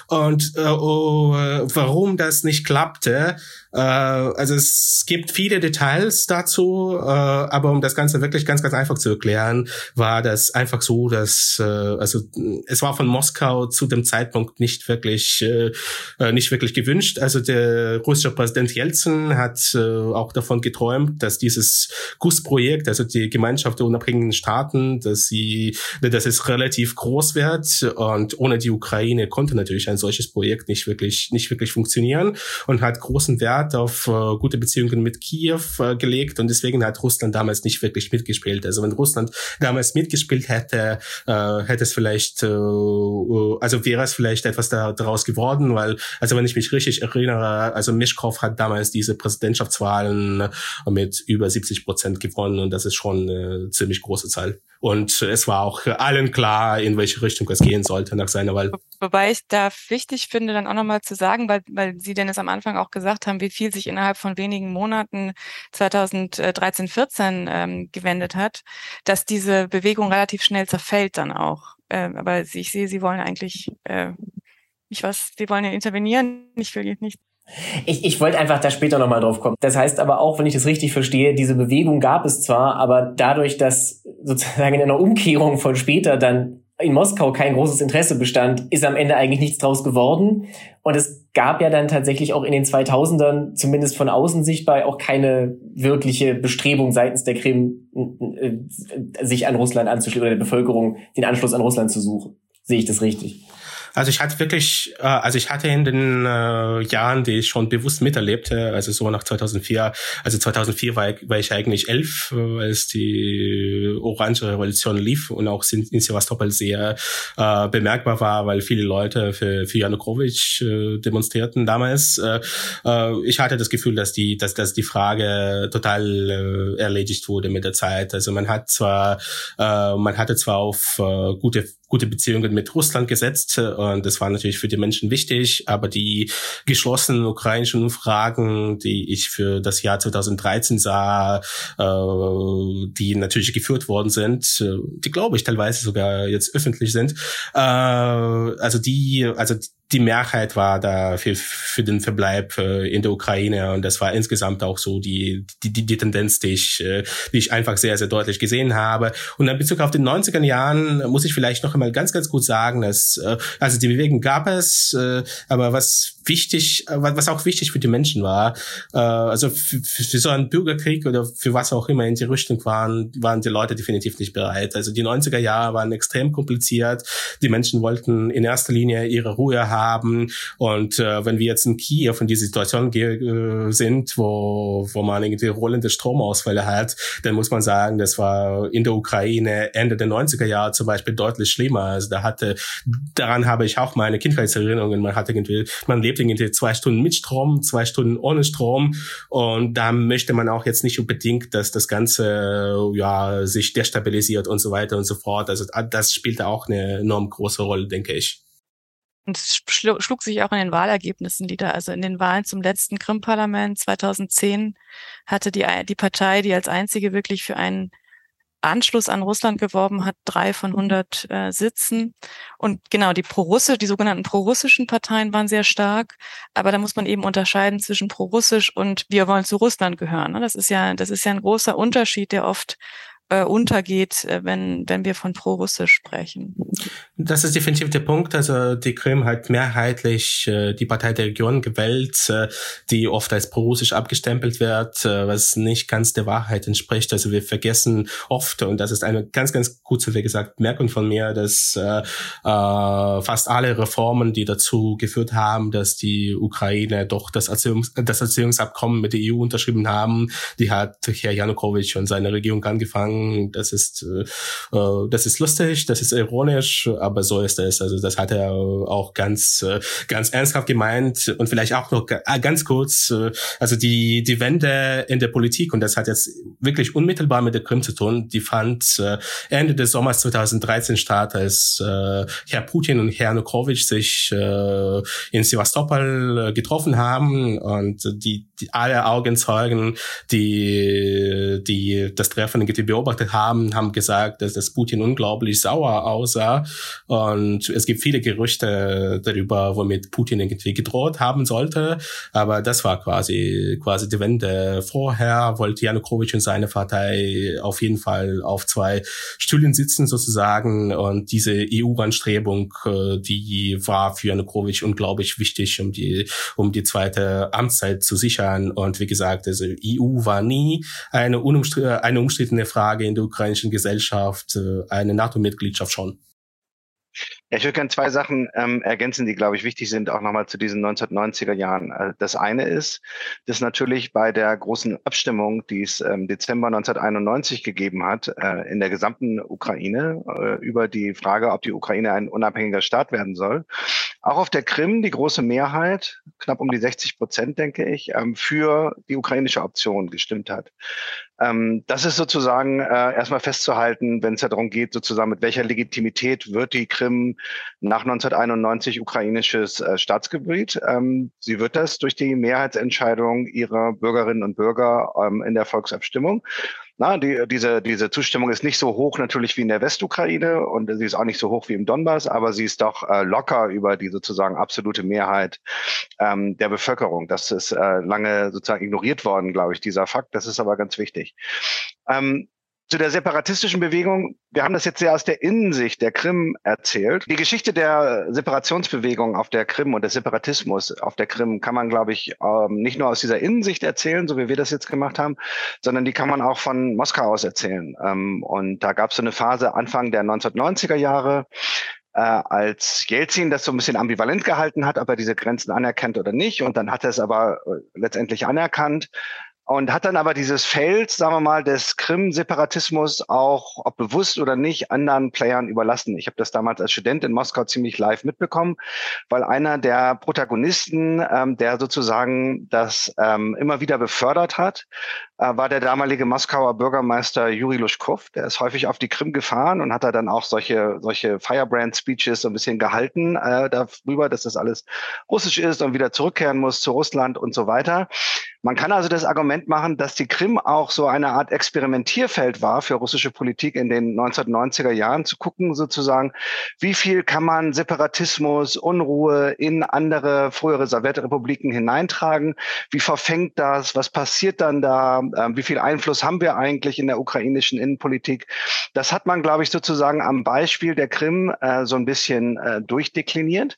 Und äh, oh, warum das nicht klappte, äh, also es gibt viele Details dazu, äh, aber um das Ganze wirklich ganz, ganz einfach zu erklären, war das einfach so, dass äh, also es war von Moskau zu dem Zeitpunkt nicht wirklich äh, äh nicht wirklich gewünscht. Also der russische Präsident Jelzin hat äh, auch davon geträumt, dass dieses GUS-Projekt, also die Gemeinschaft der unabhängigen Staaten, dass sie, dass es relativ groß wird und ohne die Ukraine konnte natürlich ein solches Projekt nicht wirklich nicht wirklich funktionieren und hat großen Wert Wert auf äh, gute Beziehungen mit Kiew äh, gelegt und deswegen hat Russland damals nicht wirklich mitgespielt. Also wenn Russland damals mitgespielt hätte, äh, hätte es vielleicht, äh, also wäre es vielleicht etwas da, daraus geworden, weil, also wenn ich mich richtig erinnere, also Mischkov hat damals diese Präsidentschaftswahlen mit über 70 Prozent gewonnen und das ist schon eine ziemlich große Zahl. Und es war auch allen klar, in welche Richtung es gehen sollte nach seiner Wahl. Wobei ich da wichtig finde, dann auch nochmal zu sagen, weil, weil Sie denn es am Anfang auch gesagt haben, wie viel sich innerhalb von wenigen Monaten 2013, 14 ähm, gewendet hat, dass diese Bewegung relativ schnell zerfällt dann auch. Ähm, aber ich sehe, Sie wollen eigentlich, äh, ich weiß, Sie wollen ja intervenieren. Ich will nicht ich, ich wollte einfach da später nochmal drauf kommen. Das heißt aber auch, wenn ich das richtig verstehe, diese Bewegung gab es zwar, aber dadurch, dass sozusagen in einer Umkehrung von später dann in Moskau kein großes Interesse bestand, ist am Ende eigentlich nichts draus geworden. Und es gab ja dann tatsächlich auch in den 2000ern, zumindest von außen sichtbar, auch keine wirkliche Bestrebung seitens der Krim, sich an Russland anzuschließen oder der Bevölkerung den Anschluss an Russland zu suchen. Sehe ich das richtig? Also ich hatte wirklich, äh, also ich hatte in den äh, Jahren, die ich schon bewusst miterlebte, also so nach 2004, also 2004 war ich, war ich eigentlich elf, äh, als die Orange Revolution lief und auch in, in Sevastopol sehr äh, bemerkbar war, weil viele Leute für, für Janukowitsch äh, demonstrierten damals. Äh, äh, ich hatte das Gefühl, dass die, dass, dass die Frage total äh, erledigt wurde mit der Zeit. Also man hat zwar, äh, man hatte zwar auf äh, gute gute Beziehungen mit Russland gesetzt. Und das war natürlich für die Menschen wichtig, aber die geschlossenen ukrainischen Fragen, die ich für das Jahr 2013 sah, äh, die natürlich geführt worden sind, äh, die glaube ich teilweise sogar jetzt öffentlich sind, äh, also die, also die Mehrheit war da für, für den Verbleib äh, in der Ukraine und das war insgesamt auch so die, die, die, die Tendenz, die ich, äh, die ich einfach sehr, sehr deutlich gesehen habe. Und in Bezug auf den 90er Jahren muss ich vielleicht noch einmal ganz, ganz gut sagen, dass, äh, also die Bewegung gab es, äh, aber was wichtig, äh, was auch wichtig für die Menschen war, äh, also für, für so einen Bürgerkrieg oder für was auch immer in die Richtung waren, waren die Leute definitiv nicht bereit. Also die 90er Jahre waren extrem kompliziert. Die Menschen wollten in erster Linie ihre Ruhe haben. Und äh, wenn wir jetzt in Kiew in diese Situation äh, sind, wo, wo man irgendwie rollende Stromausfälle hat, dann muss man sagen, das war in der Ukraine Ende der 90er Jahre zum Beispiel deutlich schlimmer. Also da hatte, daran habe ich auch meine Kindheitserinnerungen. Man hat irgendwie, man lebt irgendwie zwei Stunden mit Strom, zwei Stunden ohne Strom. Und da möchte man auch jetzt nicht unbedingt, dass das Ganze ja sich destabilisiert und so weiter und so fort. Also das spielt auch eine enorm große Rolle, denke ich. Und es schlug sich auch in den Wahlergebnissen nieder. Also in den Wahlen zum letzten Krim-Parlament 2010 hatte die, die Partei, die als einzige wirklich für einen Anschluss an Russland geworben hat, drei von 100 äh, Sitzen. Und genau, die pro-russisch, die sogenannten pro-russischen Parteien waren sehr stark. Aber da muss man eben unterscheiden zwischen pro-russisch und wir wollen zu Russland gehören. Ne? Das ist ja, das ist ja ein großer Unterschied, der oft äh, untergeht, äh, wenn, wenn wir von pro-russisch sprechen. Das ist definitiv der Punkt. Also die Krim hat mehrheitlich äh, die Partei der Region gewählt, äh, die oft als pro-russisch abgestempelt wird, äh, was nicht ganz der Wahrheit entspricht. Also wir vergessen oft, und das ist eine ganz, ganz kurze, wie gesagt, Merkung von mir, dass äh, äh, fast alle Reformen, die dazu geführt haben, dass die Ukraine doch das, Erziehungs das Erziehungsabkommen mit der EU unterschrieben haben, die hat Herr Janukowitsch und seine Regierung angefangen das ist, äh, äh, das ist lustig, das ist ironisch, aber so ist es. Also das hat er auch ganz, äh, ganz ernsthaft gemeint und vielleicht auch noch äh, ganz kurz, äh, also die, die Wende in der Politik und das hat jetzt wirklich unmittelbar mit der Krim zu tun, die fand Ende des Sommers 2013 statt, als Herr Putin und Herr Nukowitsch sich in Sevastopol getroffen haben und die, die alle Augenzeugen, die, die das Treffen beobachtet haben, haben gesagt, dass das Putin unglaublich sauer aussah. Und es gibt viele Gerüchte darüber, womit Putin irgendwie gedroht haben sollte. Aber das war quasi, quasi die Wende. Vorher wollte Janukowitsch und seine Partei auf jeden Fall auf zwei Stühlen sitzen sozusagen. Und diese EU-Anstrebung, äh, die war für Janukowitsch unglaublich wichtig, um die, um die zweite Amtszeit zu sichern. Und wie gesagt, also EU war nie eine, eine umstrittene Frage in der ukrainischen Gesellschaft, äh, eine NATO-Mitgliedschaft schon. Ja, ich würde gerne zwei Sachen ähm, ergänzen, die, glaube ich, wichtig sind, auch nochmal zu diesen 1990er Jahren. Äh, das eine ist, dass natürlich bei der großen Abstimmung, die es im ähm, Dezember 1991 gegeben hat, äh, in der gesamten Ukraine äh, über die Frage, ob die Ukraine ein unabhängiger Staat werden soll, auch auf der Krim die große Mehrheit, knapp um die 60 Prozent, denke ich, ähm, für die ukrainische Option gestimmt hat. Ähm, das ist sozusagen äh, erstmal festzuhalten, wenn es ja darum geht, sozusagen mit welcher Legitimität wird die Krim nach 1991 ukrainisches äh, Staatsgebiet. Ähm, sie wird das durch die Mehrheitsentscheidung ihrer Bürgerinnen und Bürger ähm, in der Volksabstimmung. Na, die, diese, diese Zustimmung ist nicht so hoch natürlich wie in der Westukraine und sie ist auch nicht so hoch wie im Donbass, aber sie ist doch äh, locker über die sozusagen absolute Mehrheit ähm, der Bevölkerung. Das ist äh, lange sozusagen ignoriert worden, glaube ich, dieser Fakt. Das ist aber ganz wichtig. Ähm, zu der separatistischen Bewegung. Wir haben das jetzt sehr aus der Innensicht der Krim erzählt. Die Geschichte der Separationsbewegung auf der Krim und des Separatismus auf der Krim kann man, glaube ich, ähm, nicht nur aus dieser Innensicht erzählen, so wie wir das jetzt gemacht haben, sondern die kann man auch von Moskau aus erzählen. Ähm, und da gab es so eine Phase Anfang der 1990er Jahre, äh, als Jelzin das so ein bisschen ambivalent gehalten hat, ob er diese Grenzen anerkennt oder nicht. Und dann hat er es aber äh, letztendlich anerkannt und hat dann aber dieses Feld, sagen wir mal, des Krim-Separatismus auch, ob bewusst oder nicht, anderen Playern überlassen. Ich habe das damals als Student in Moskau ziemlich live mitbekommen, weil einer der Protagonisten, ähm, der sozusagen das ähm, immer wieder befördert hat, war der damalige Moskauer Bürgermeister Juri Luschkow. Der ist häufig auf die Krim gefahren und hat da dann auch solche, solche Firebrand-Speeches so ein bisschen gehalten äh, darüber, dass das alles russisch ist und wieder zurückkehren muss zu Russland und so weiter. Man kann also das Argument machen, dass die Krim auch so eine Art Experimentierfeld war für russische Politik in den 1990er Jahren, zu gucken sozusagen, wie viel kann man Separatismus, Unruhe in andere frühere Sowjetrepubliken hineintragen, wie verfängt das, was passiert dann da, ähm, wie viel Einfluss haben wir eigentlich in der ukrainischen Innenpolitik. Das hat man, glaube ich, sozusagen am Beispiel der Krim äh, so ein bisschen äh, durchdekliniert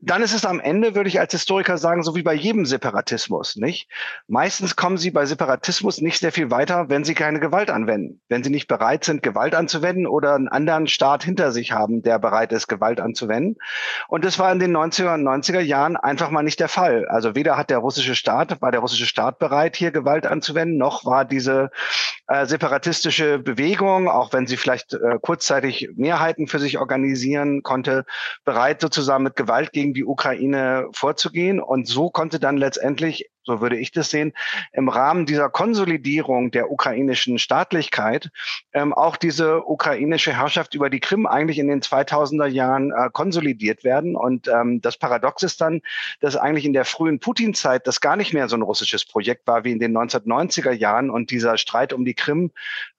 dann ist es am Ende, würde ich als Historiker sagen, so wie bei jedem Separatismus, nicht? Meistens kommen sie bei Separatismus nicht sehr viel weiter, wenn sie keine Gewalt anwenden. Wenn sie nicht bereit sind, Gewalt anzuwenden oder einen anderen Staat hinter sich haben, der bereit ist, Gewalt anzuwenden. Und das war in den 90er und 90er Jahren einfach mal nicht der Fall. Also weder hat der russische Staat, war der russische Staat bereit, hier Gewalt anzuwenden, noch war diese äh, separatistische Bewegung, auch wenn sie vielleicht äh, kurzzeitig Mehrheiten für sich organisieren konnte, bereit sozusagen mit Gewalt gegen die Ukraine vorzugehen. Und so konnte dann letztendlich so würde ich das sehen, im Rahmen dieser Konsolidierung der ukrainischen Staatlichkeit ähm, auch diese ukrainische Herrschaft über die Krim eigentlich in den 2000er Jahren äh, konsolidiert werden. Und ähm, das Paradox ist dann, dass eigentlich in der frühen Putin-Zeit das gar nicht mehr so ein russisches Projekt war wie in den 1990er Jahren und dieser Streit um die Krim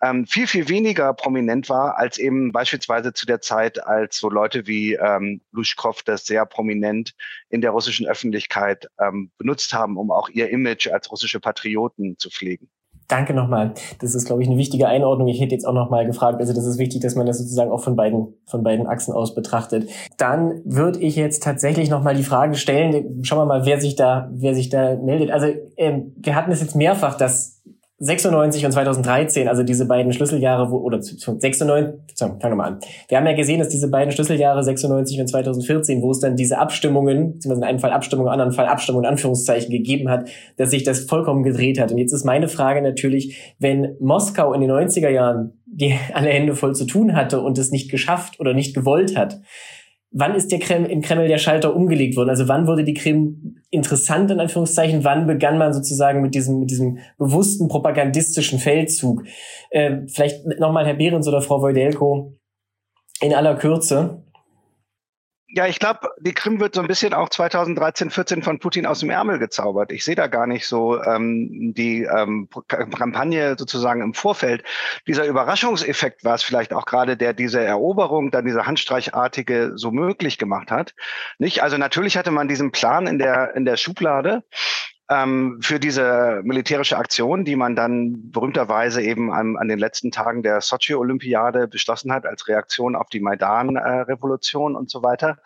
ähm, viel, viel weniger prominent war als eben beispielsweise zu der Zeit, als so Leute wie ähm, Luschkow das sehr prominent in der russischen Öffentlichkeit ähm, benutzt haben, um auch ihr Image als russische Patrioten zu pflegen. Danke nochmal. Das ist, glaube ich, eine wichtige Einordnung. Ich hätte jetzt auch nochmal gefragt, also das ist wichtig, dass man das sozusagen auch von beiden, von beiden Achsen aus betrachtet. Dann würde ich jetzt tatsächlich nochmal die Frage stellen, schauen wir mal, wer sich da, wer sich da meldet. Also ähm, wir hatten es jetzt mehrfach, dass 96 und 2013, also diese beiden Schlüsseljahre, wo, oder 96, fangen wir mal an. Wir haben ja gesehen, dass diese beiden Schlüsseljahre 96 und 2014, wo es dann diese Abstimmungen, beziehungsweise in einem Fall Abstimmung, im anderen Fall Abstimmung in Anführungszeichen gegeben hat, dass sich das vollkommen gedreht hat. Und jetzt ist meine Frage natürlich, wenn Moskau in den 90er Jahren die alle Hände voll zu tun hatte und es nicht geschafft oder nicht gewollt hat, wann ist der Kreml, im Kreml der Schalter umgelegt worden? Also wann wurde die Krim interessant, in Anführungszeichen? Wann begann man sozusagen mit diesem, mit diesem bewussten propagandistischen Feldzug? Äh, vielleicht nochmal Herr Behrens oder Frau Wojdelko in aller Kürze. Ja, ich glaube, die Krim wird so ein bisschen auch 2013, 14 von Putin aus dem Ärmel gezaubert. Ich sehe da gar nicht so ähm, die ähm, Kampagne sozusagen im Vorfeld. Dieser Überraschungseffekt war es vielleicht auch gerade, der diese Eroberung, dann diese handstreichartige so möglich gemacht hat. Nicht? Also natürlich hatte man diesen Plan in der in der Schublade ähm, für diese militärische Aktion, die man dann berühmterweise eben an, an den letzten Tagen der Sochi-Olympiade beschlossen hat als Reaktion auf die Maidan-Revolution und so weiter.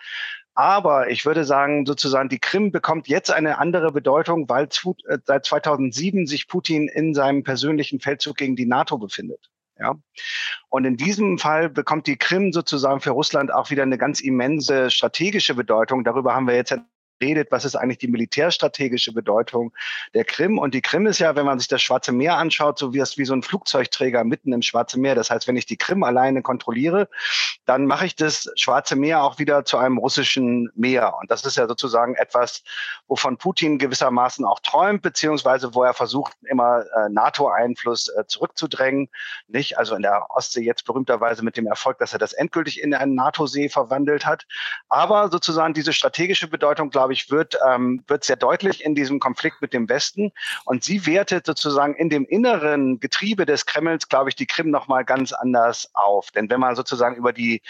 Aber ich würde sagen, sozusagen, die Krim bekommt jetzt eine andere Bedeutung, weil äh, seit 2007 sich Putin in seinem persönlichen Feldzug gegen die NATO befindet. Ja. Und in diesem Fall bekommt die Krim sozusagen für Russland auch wieder eine ganz immense strategische Bedeutung. Darüber haben wir jetzt redet, was ist eigentlich die militärstrategische Bedeutung der Krim. Und die Krim ist ja, wenn man sich das Schwarze Meer anschaut, so wie wie so ein Flugzeugträger mitten im Schwarzen Meer. Das heißt, wenn ich die Krim alleine kontrolliere, dann mache ich das Schwarze Meer auch wieder zu einem russischen Meer. Und das ist ja sozusagen etwas, wovon Putin gewissermaßen auch träumt, beziehungsweise wo er versucht, immer äh, NATO-Einfluss äh, zurückzudrängen. Nicht? Also in der Ostsee jetzt berühmterweise mit dem Erfolg, dass er das endgültig in einen NATO-See verwandelt hat. Aber sozusagen diese strategische Bedeutung, glaube ich, wird, ähm, wird sehr deutlich in diesem Konflikt mit dem Westen. Und sie wertet sozusagen in dem inneren Getriebe des Kremls, glaube ich, die Krim nochmal ganz anders auf. Denn wenn man sozusagen über die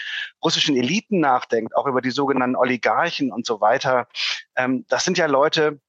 russischen Eliten nachdenkt, auch über die sogenannten Oligarchen und so weiter, ähm, das sind ja Leute,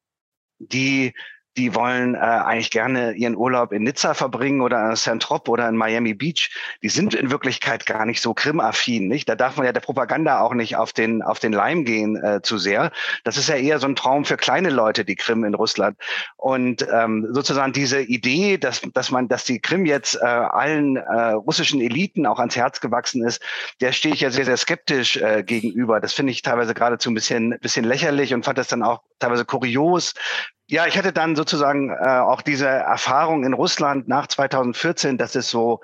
die die wollen äh, eigentlich gerne ihren Urlaub in Nizza verbringen oder in Saint-Tropez oder in Miami Beach. Die sind in Wirklichkeit gar nicht so Krim-affin, nicht? Da darf man ja der Propaganda auch nicht auf den, auf den Leim gehen äh, zu sehr. Das ist ja eher so ein Traum für kleine Leute, die Krim in Russland. Und ähm, sozusagen diese Idee, dass, dass man, dass die Krim jetzt äh, allen äh, russischen Eliten auch ans Herz gewachsen ist, der stehe ich ja sehr, sehr skeptisch äh, gegenüber. Das finde ich teilweise geradezu ein bisschen, bisschen lächerlich und fand das dann auch teilweise kurios, ja, ich hatte dann sozusagen äh, auch diese Erfahrung in Russland nach 2014, dass es so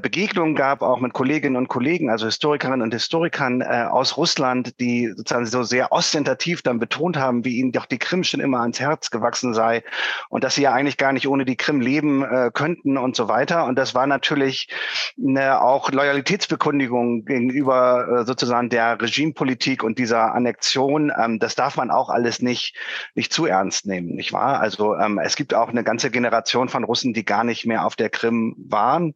Begegnungen gab, auch mit Kolleginnen und Kollegen, also Historikerinnen und Historikern äh, aus Russland, die sozusagen so sehr ostentativ dann betont haben, wie ihnen doch die Krim schon immer ans Herz gewachsen sei und dass sie ja eigentlich gar nicht ohne die Krim leben äh, könnten und so weiter. Und das war natürlich auch Loyalitätsbekundigung gegenüber äh, sozusagen der Regimepolitik und dieser Annexion. Ähm, das darf man auch alles nicht, nicht zu ernst nehmen nehmen, nicht wahr? Also ähm, es gibt auch eine ganze Generation von Russen, die gar nicht mehr auf der Krim waren.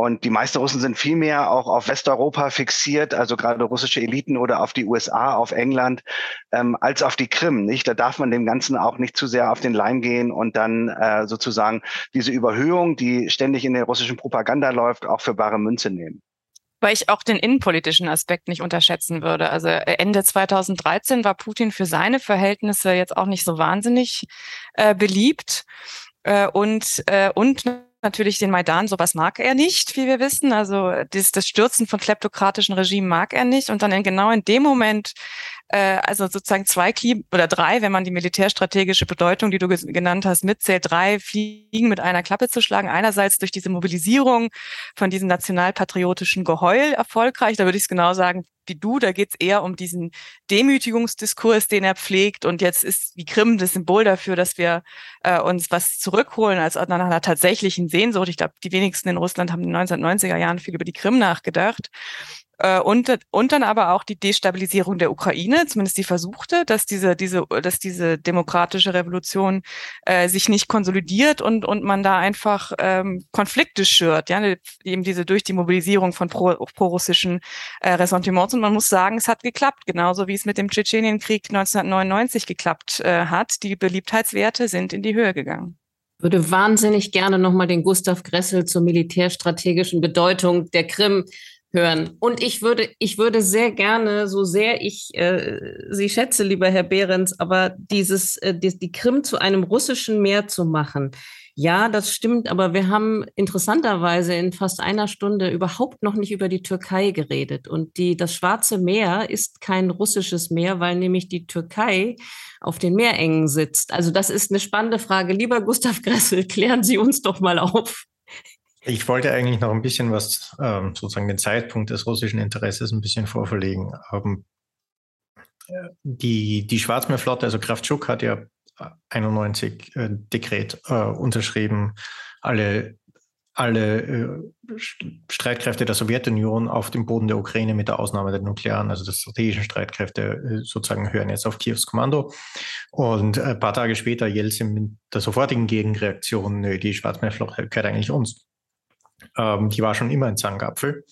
Und die meisten Russen sind viel mehr auch auf Westeuropa fixiert, also gerade russische Eliten oder auf die USA, auf England, ähm, als auf die Krim. Nicht? Da darf man dem Ganzen auch nicht zu sehr auf den Leim gehen und dann äh, sozusagen diese Überhöhung, die ständig in der russischen Propaganda läuft, auch für bare Münze nehmen weil ich auch den innenpolitischen Aspekt nicht unterschätzen würde. Also äh, Ende 2013 war Putin für seine Verhältnisse jetzt auch nicht so wahnsinnig äh, beliebt. Äh, und, äh, und natürlich den Maidan, sowas mag er nicht, wie wir wissen. Also das, das Stürzen von kleptokratischen Regimen mag er nicht. Und dann in, genau in dem Moment, äh, also sozusagen zwei Kli oder drei, wenn man die militärstrategische Bedeutung, die du genannt hast, mitzählt, drei Fliegen mit einer Klappe zu schlagen. Einerseits durch diese Mobilisierung von diesem nationalpatriotischen Geheul erfolgreich. Da würde ich es genau sagen, wie du, da geht es eher um diesen Demütigungsdiskurs, den er pflegt. Und jetzt ist die Krim das Symbol dafür, dass wir äh, uns was zurückholen als nach einer tatsächlichen Sehnsucht. Ich glaube, die wenigsten in Russland haben in den 1990er Jahren viel über die Krim nachgedacht. Äh, und, und dann aber auch die Destabilisierung der Ukraine, zumindest die versuchte, dass diese, diese, dass diese demokratische Revolution äh, sich nicht konsolidiert und, und man da einfach ähm, Konflikte schürt, ja, eben diese durch die Mobilisierung von pro, pro-russischen äh, Ressentiments. Und man muss sagen, es hat geklappt, genauso wie es mit dem Tschetschenienkrieg 1999 geklappt äh, hat. Die Beliebtheitswerte sind in die Höhe gegangen würde wahnsinnig gerne nochmal den Gustav Gressel zur militärstrategischen Bedeutung der Krim hören. Und ich würde, ich würde sehr gerne, so sehr ich äh, Sie schätze, lieber Herr Behrens, aber dieses, äh, die, die Krim zu einem russischen Meer zu machen, ja, das stimmt, aber wir haben interessanterweise in fast einer Stunde überhaupt noch nicht über die Türkei geredet. Und die, das Schwarze Meer ist kein russisches Meer, weil nämlich die Türkei auf den Meerengen sitzt. Also das ist eine spannende Frage. Lieber Gustav Gressel, klären Sie uns doch mal auf. Ich wollte eigentlich noch ein bisschen was, ähm, sozusagen den Zeitpunkt des russischen Interesses ein bisschen vorverlegen. Ähm, die, die Schwarzmeerflotte, also Kraftschuk hat ja 91 äh, Dekret äh, unterschrieben, alle, alle äh, Streitkräfte der Sowjetunion auf dem Boden der Ukraine mit der Ausnahme der nuklearen, also der strategischen Streitkräfte äh, sozusagen hören jetzt auf Kiews Kommando. Und äh, ein paar Tage später Jelzin mit der sofortigen Gegenreaktion, nö, die Schwarzmeerflotte gehört eigentlich uns. Ähm, die war schon immer ein Zankapfel.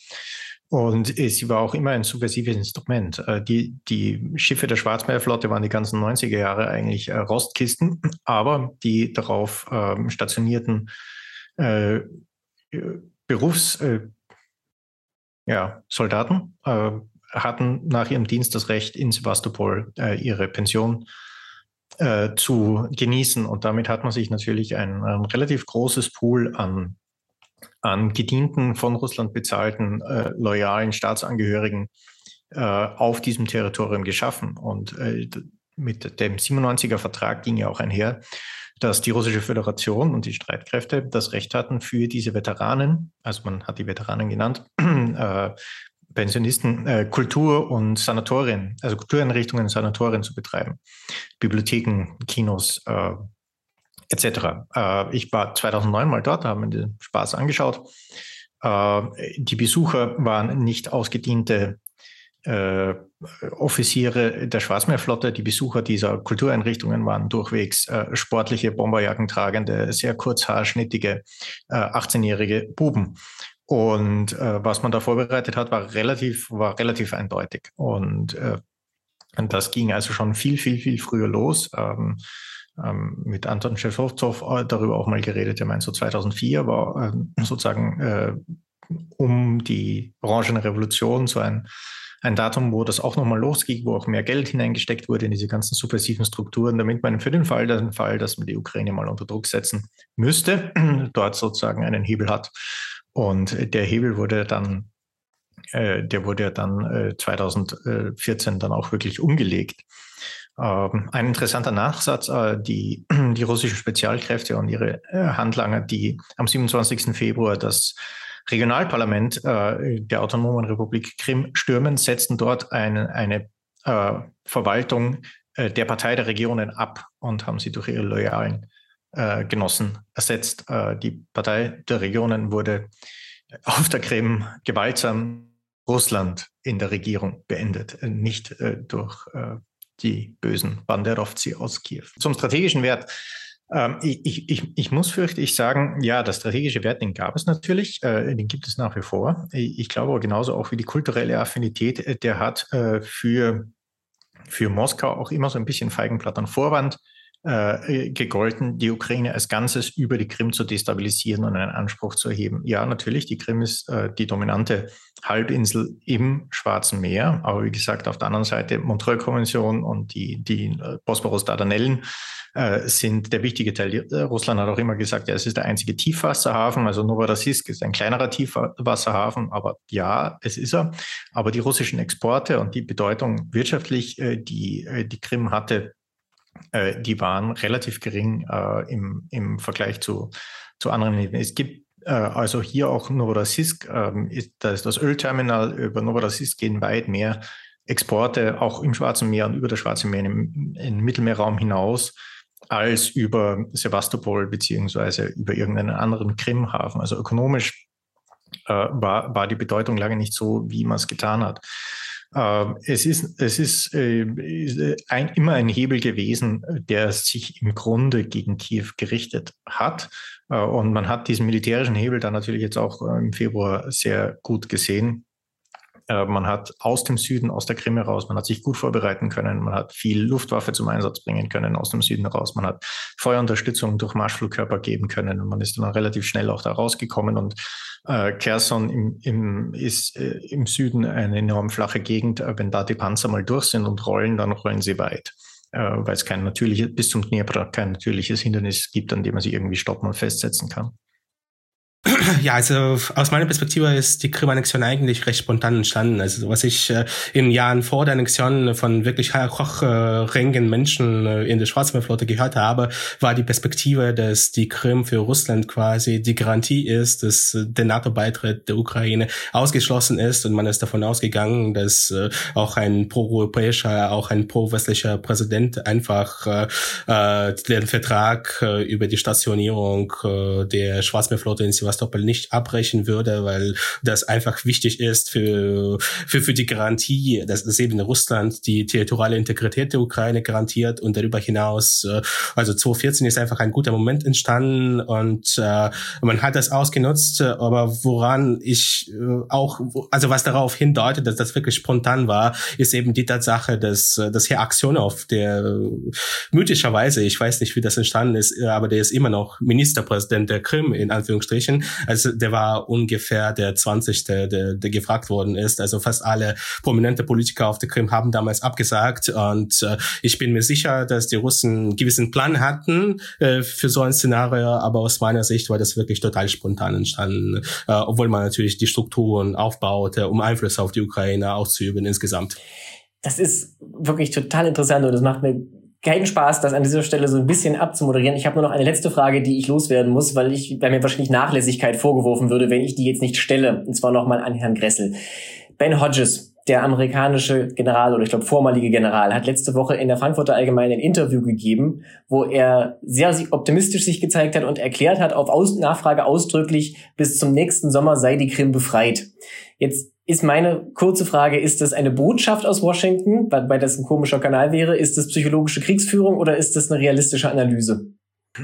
Und sie war auch immer ein subversives Instrument. Äh, die, die Schiffe der Schwarzmeerflotte waren die ganzen 90er Jahre eigentlich äh, Rostkisten, aber die darauf ähm, stationierten äh, Berufs, äh, ja, Soldaten äh, hatten nach ihrem Dienst das Recht, in Sebastopol äh, ihre Pension zu genießen. Und damit hat man sich natürlich ein, ein relativ großes Pool an an gedienten, von Russland bezahlten, äh, loyalen Staatsangehörigen äh, auf diesem Territorium geschaffen. Und äh, mit dem 97er Vertrag ging ja auch einher, dass die Russische Föderation und die Streitkräfte das Recht hatten, für diese Veteranen, also man hat die Veteranen genannt, äh, Pensionisten, äh, Kultur- und Sanatorien, also Kultureinrichtungen und Sanatorien zu betreiben. Bibliotheken, Kinos, äh, etc. Äh, ich war 2009 mal dort, haben mir den Spaß angeschaut. Äh, die Besucher waren nicht ausgediente äh, Offiziere der Schwarzmeerflotte. Die Besucher dieser Kultureinrichtungen waren durchwegs sportliche, Bomberjacken tragende, sehr kurzhaarschnittige, äh, 18-jährige Buben. Und äh, was man da vorbereitet hat, war relativ, war relativ eindeutig. Und, und das ging also schon viel, viel, viel früher los. Ähm, ähm, mit Anton Schäfowzow äh, darüber auch mal geredet. Er meint, so 2004 war äh, sozusagen äh, um die Orangene Revolution so ein, ein Datum, wo das auch nochmal losging, wo auch mehr Geld hineingesteckt wurde in diese ganzen subversiven Strukturen, damit man für den Fall, den Fall, dass man die Ukraine mal unter Druck setzen müsste, dort sozusagen einen Hebel hat. Und der Hebel wurde dann, äh, der wurde dann äh, 2014 dann auch wirklich umgelegt. Ähm, ein interessanter Nachsatz, äh, die, die russischen Spezialkräfte und ihre äh, Handlanger, die am 27. Februar das Regionalparlament äh, der Autonomen Republik Krim stürmen, setzen dort eine, eine Verwaltung der Partei der Regionen ab und haben sie durch ihre loyalen Genossen ersetzt. Die Partei der Regionen wurde auf der Krim gewaltsam Russland in der Regierung beendet, nicht durch die bösen Banderovci aus Kiew. Zum strategischen Wert ähm, ich, ich, ich muss fürchte sagen, ja, der strategische Wert, den gab es natürlich, äh, den gibt es nach wie vor. Ich glaube aber genauso auch wie die kulturelle Affinität, äh, der hat äh, für, für Moskau auch immer so ein bisschen Feigenblatt an Vorwand äh, gegolten, die Ukraine als Ganzes über die Krim zu destabilisieren und einen Anspruch zu erheben. Ja, natürlich, die Krim ist äh, die dominante Halbinsel im Schwarzen Meer, aber wie gesagt, auf der anderen Seite Montreux-Konvention und die, die äh, Bosporus-Dardanellen äh, sind der wichtige Teil. Äh, Russland hat auch immer gesagt, ja, es ist der einzige Tiefwasserhafen, also Novorossiysk ist ein kleinerer Tiefwasserhafen, aber ja, es ist er. Aber die russischen Exporte und die Bedeutung wirtschaftlich, äh, die die Krim hatte, die waren relativ gering im, im Vergleich zu, zu anderen. Es gibt also hier auch Novorossiysk, ähm, ist, da ist das Ölterminal, über Novorossiysk gehen weit mehr Exporte auch im Schwarzen Meer und über das Schwarze Meer im, im Mittelmeerraum hinaus als über Sevastopol beziehungsweise über irgendeinen anderen Krimhafen. Also ökonomisch äh, war, war die Bedeutung lange nicht so, wie man es getan hat. Äh, es ist, es ist äh, ein, immer ein Hebel gewesen, der sich im Grunde gegen Kiew gerichtet hat. Äh, und man hat diesen militärischen Hebel dann natürlich jetzt auch äh, im Februar sehr gut gesehen. Äh, man hat aus dem Süden, aus der Krim heraus, man hat sich gut vorbereiten können, man hat viel Luftwaffe zum Einsatz bringen können aus dem Süden heraus, man hat Feuerunterstützung durch Marschflugkörper geben können und man ist dann relativ schnell auch da rausgekommen und äh, Kherson im, im, ist äh, im Süden eine enorm flache Gegend. Äh, wenn da die Panzer mal durch sind und rollen, dann rollen sie weit äh, weil es kein natürliches, bis zum Dnepr kein natürliches Hindernis gibt, an dem man sich irgendwie stoppen und festsetzen kann. Ja, also aus meiner Perspektive ist die Krim-Annexion eigentlich recht spontan entstanden. Also was ich äh, in Jahren vor der Annexion von wirklich hochrangigen Menschen äh, in der Schwarzmeerflotte gehört habe, war die Perspektive, dass die Krim für Russland quasi die Garantie ist, dass äh, der NATO-Beitritt der Ukraine ausgeschlossen ist und man ist davon ausgegangen, dass äh, auch ein pro-europäischer, auch ein pro-westlicher Präsident einfach äh, äh den Vertrag äh, über die Stationierung äh, der Schwarzmeerflotte in Sevastopol Sevastopol nicht abbrechen würde, weil das einfach wichtig ist für, für, für die Garantie, dass, dass eben Russland die territoriale Integrität der Ukraine garantiert und darüber hinaus, äh, also 2014 ist einfach ein guter Moment entstanden und äh, man hat das ausgenutzt, aber woran ich äh, auch, also was darauf hindeutet, dass das wirklich spontan war, ist eben die Tatsache, dass, dass Herr Aktionov, der mythischerweise, ich weiß nicht, wie das entstanden ist, aber der ist immer noch Ministerpräsident der Krim, in Anführungsstrichen, also der war ungefähr der 20. Der, der gefragt worden ist. Also fast alle prominente Politiker auf der Krim haben damals abgesagt. Und äh, ich bin mir sicher, dass die Russen einen gewissen Plan hatten äh, für so ein Szenario. Aber aus meiner Sicht war das wirklich total spontan entstanden, äh, obwohl man natürlich die Strukturen aufbaute, um Einfluss auf die Ukraine auszuüben insgesamt. Das ist wirklich total interessant und das macht mir keinen Spaß, das an dieser Stelle so ein bisschen abzumoderieren. Ich habe nur noch eine letzte Frage, die ich loswerden muss, weil ich bei mir wahrscheinlich Nachlässigkeit vorgeworfen würde, wenn ich die jetzt nicht stelle. Und zwar nochmal an Herrn Gressel. Ben Hodges, der amerikanische General oder ich glaube vormalige General, hat letzte Woche in der Frankfurter Allgemeinen ein Interview gegeben, wo er sehr optimistisch sich gezeigt hat und erklärt hat, auf Aus Nachfrage ausdrücklich, bis zum nächsten Sommer sei die Krim befreit. Jetzt ist meine kurze Frage, ist das eine Botschaft aus Washington, weil das ein komischer Kanal wäre? Ist das psychologische Kriegsführung oder ist das eine realistische Analyse?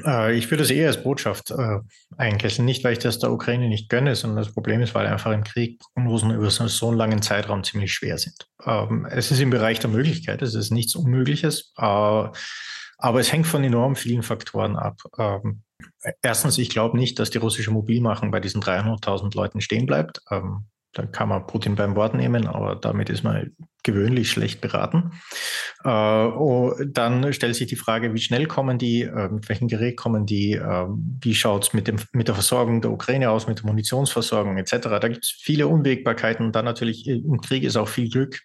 Äh, ich würde es eher als Botschaft äh, einkesseln. Nicht, weil ich das der Ukraine nicht gönne, sondern das Problem ist, weil einfach im Krieg Prognosen über so, so einen langen Zeitraum ziemlich schwer sind. Ähm, es ist im Bereich der Möglichkeit, es ist nichts Unmögliches. Äh, Aber es hängt von enorm vielen Faktoren ab. Ähm, erstens, ich glaube nicht, dass die russische Mobilmachung bei diesen 300.000 Leuten stehen bleibt. Ähm, dann kann man Putin beim Wort nehmen, aber damit ist man gewöhnlich schlecht beraten. Äh, oh, dann stellt sich die Frage, wie schnell kommen die, äh, mit welchem Gerät kommen die, äh, wie schaut es mit, mit der Versorgung der Ukraine aus, mit der Munitionsversorgung etc. Da gibt es viele Unwägbarkeiten dann natürlich im Krieg ist auch viel Glück.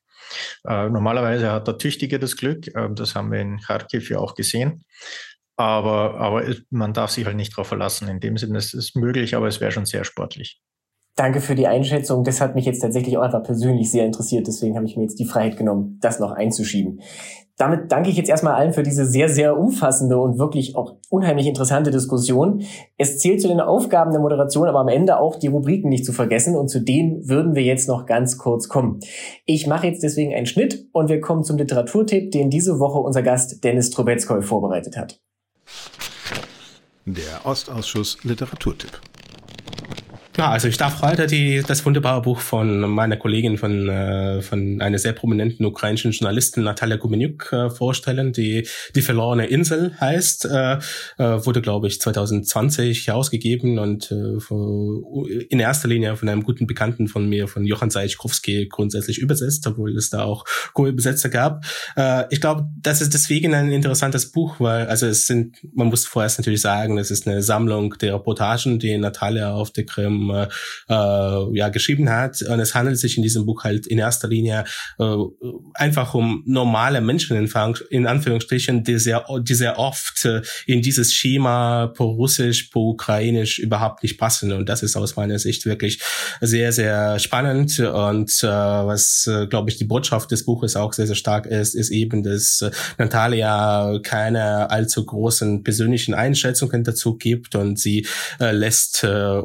Äh, normalerweise hat der Tüchtige das Glück, äh, das haben wir in Kharkiv ja auch gesehen. Aber, aber man darf sich halt nicht darauf verlassen. In dem Sinne, es ist möglich, aber es wäre schon sehr sportlich. Danke für die Einschätzung. Das hat mich jetzt tatsächlich auch einfach persönlich sehr interessiert. Deswegen habe ich mir jetzt die Freiheit genommen, das noch einzuschieben. Damit danke ich jetzt erstmal allen für diese sehr, sehr umfassende und wirklich auch unheimlich interessante Diskussion. Es zählt zu den Aufgaben der Moderation, aber am Ende auch die Rubriken nicht zu vergessen. Und zu denen würden wir jetzt noch ganz kurz kommen. Ich mache jetzt deswegen einen Schnitt und wir kommen zum Literaturtipp, den diese Woche unser Gast Dennis Trubetskoy vorbereitet hat. Der Ostausschuss Literaturtipp. Ja, also ich darf heute die, das wunderbare Buch von meiner Kollegin, von, äh, von einer sehr prominenten ukrainischen Journalistin Natalia Gumeniuk äh, vorstellen, die Die verlorene Insel heißt, äh, äh, wurde, glaube ich, 2020 herausgegeben und äh, in erster Linie von einem guten Bekannten von mir, von Johann Seichkowski, grundsätzlich übersetzt, obwohl es da auch gute Übersetzer gab. Äh, ich glaube, das ist deswegen ein interessantes Buch, weil, also es sind, man muss vorerst natürlich sagen, es ist eine Sammlung der Reportagen, die Natalia auf der Krim äh, ja, geschrieben hat. Und es handelt sich in diesem Buch halt in erster Linie äh, einfach um normale Menschen in, in Anführungsstrichen, die sehr, die sehr oft äh, in dieses Schema pro Russisch, pro Ukrainisch überhaupt nicht passen. Und das ist aus meiner Sicht wirklich sehr, sehr spannend. Und äh, was, äh, glaube ich, die Botschaft des Buches auch sehr, sehr stark ist, ist eben, dass äh, Natalia keine allzu großen persönlichen Einschätzungen dazu gibt und sie äh, lässt äh,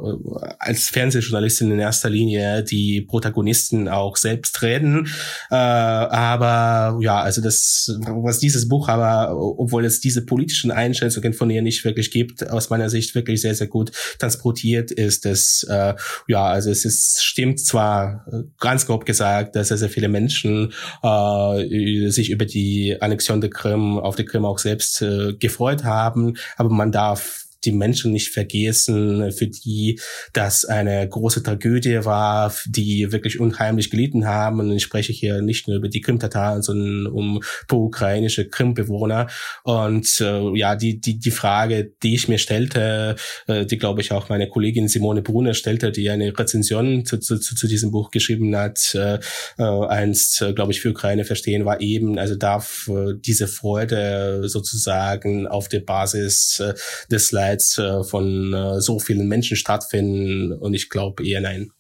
als Fernsehjournalistin in erster Linie die Protagonisten auch selbst reden. Äh, aber ja, also das, was dieses Buch aber, obwohl es diese politischen Einschätzungen von ihr nicht wirklich gibt, aus meiner Sicht wirklich sehr, sehr gut transportiert ist, es, äh, ja, also es ist, stimmt zwar ganz grob gesagt, dass sehr, sehr viele Menschen äh, sich über die Annexion der Krim auf der Krim auch selbst äh, gefreut haben, aber man darf die Menschen nicht vergessen, für die das eine große Tragödie war, die wirklich unheimlich gelitten haben. Und ich spreche hier nicht nur über die Krim-Tataren, sondern um pro-ukrainische Krim-Bewohner. Und äh, ja, die, die, die Frage, die ich mir stellte, äh, die glaube ich auch meine Kollegin Simone Brunner stellte, die eine Rezension zu, zu, zu diesem Buch geschrieben hat, äh, äh, einst, äh, glaube ich, für Ukraine verstehen, war eben, also darf äh, diese Freude sozusagen auf der Basis äh, des Leids Abseits äh, von äh, so vielen Menschen stattfinden und ich glaube eher nein.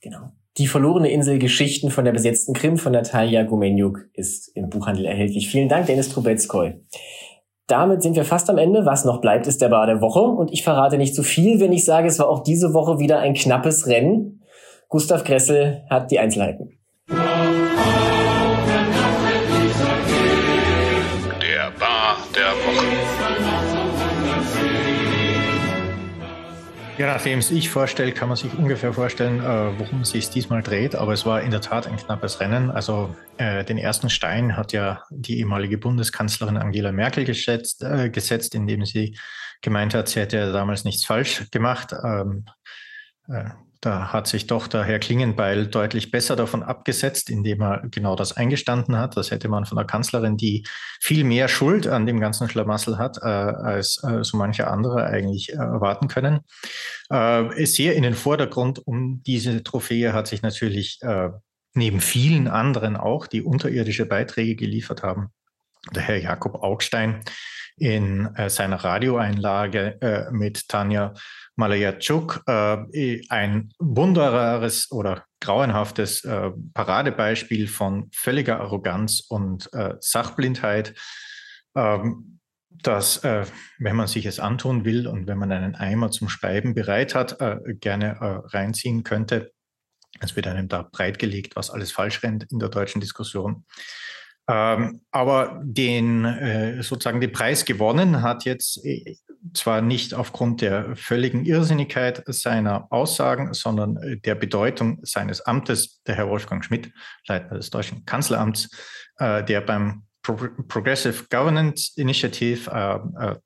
Genau. Die verlorene Insel Geschichten von der besetzten Krim von Natalia Gumeniuk ist im Buchhandel erhältlich. Vielen Dank, Dennis Trubetskoy. Damit sind wir fast am Ende. Was noch bleibt, ist der Bar der Woche. Und ich verrate nicht zu viel, wenn ich sage, es war auch diese Woche wieder ein knappes Rennen. Gustav Gressel hat die Einzelheiten. Ja, nachdem es ich vorstelle, kann man sich ungefähr vorstellen, äh, worum es sich diesmal dreht. Aber es war in der Tat ein knappes Rennen. Also äh, den ersten Stein hat ja die ehemalige Bundeskanzlerin Angela Merkel geschätzt, äh, gesetzt, indem sie gemeint hat, sie hätte ja damals nichts falsch gemacht. Ähm, äh, da hat sich doch der Herr Klingenbeil deutlich besser davon abgesetzt, indem er genau das eingestanden hat. Das hätte man von der Kanzlerin, die viel mehr Schuld an dem ganzen Schlamassel hat, äh, als äh, so mancher andere eigentlich äh, erwarten können. Äh, sehr in den Vordergrund um diese Trophäe hat sich natürlich äh, neben vielen anderen auch, die unterirdische Beiträge geliefert haben, der Herr Jakob Augstein in äh, seiner Radioeinlage mit Tanja Malayachuk äh, ein wunderbares oder grauenhaftes äh, Paradebeispiel von völliger Arroganz und äh, Sachblindheit, ähm, dass, äh, wenn man sich es antun will und wenn man einen Eimer zum Schreiben bereit hat, äh, gerne äh, reinziehen könnte. Es wird einem da breitgelegt, was alles falsch rennt in der deutschen Diskussion. Ähm, aber den äh, sozusagen den Preis gewonnen hat jetzt zwar nicht aufgrund der völligen Irrsinnigkeit seiner Aussagen, sondern äh, der Bedeutung seines Amtes, der Herr Wolfgang Schmidt, Leiter des deutschen Kanzleramts, äh, der beim Pro Progressive Governance Initiative, äh,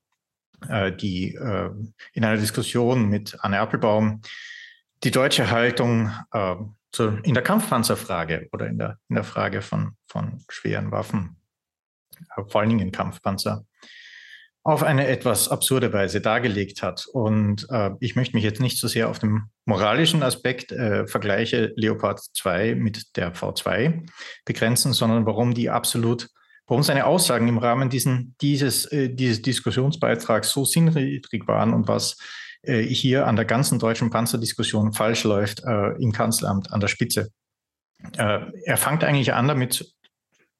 äh, die äh, in einer Diskussion mit Anne Appelbaum die deutsche Haltung äh, zu, in der Kampfpanzerfrage oder in der, in der Frage von, von schweren Waffen, äh, vor allen Dingen in Kampfpanzer, auf eine etwas absurde Weise dargelegt hat. Und äh, ich möchte mich jetzt nicht so sehr auf den moralischen Aspekt äh, Vergleiche Leopard 2 mit der V2 begrenzen, sondern warum die absolut, warum seine Aussagen im Rahmen diesen, dieses, äh, dieses Diskussionsbeitrags so sinnwidrig waren und was äh, hier an der ganzen deutschen Panzerdiskussion falsch läuft äh, im Kanzleramt an der Spitze. Äh, er fängt eigentlich an damit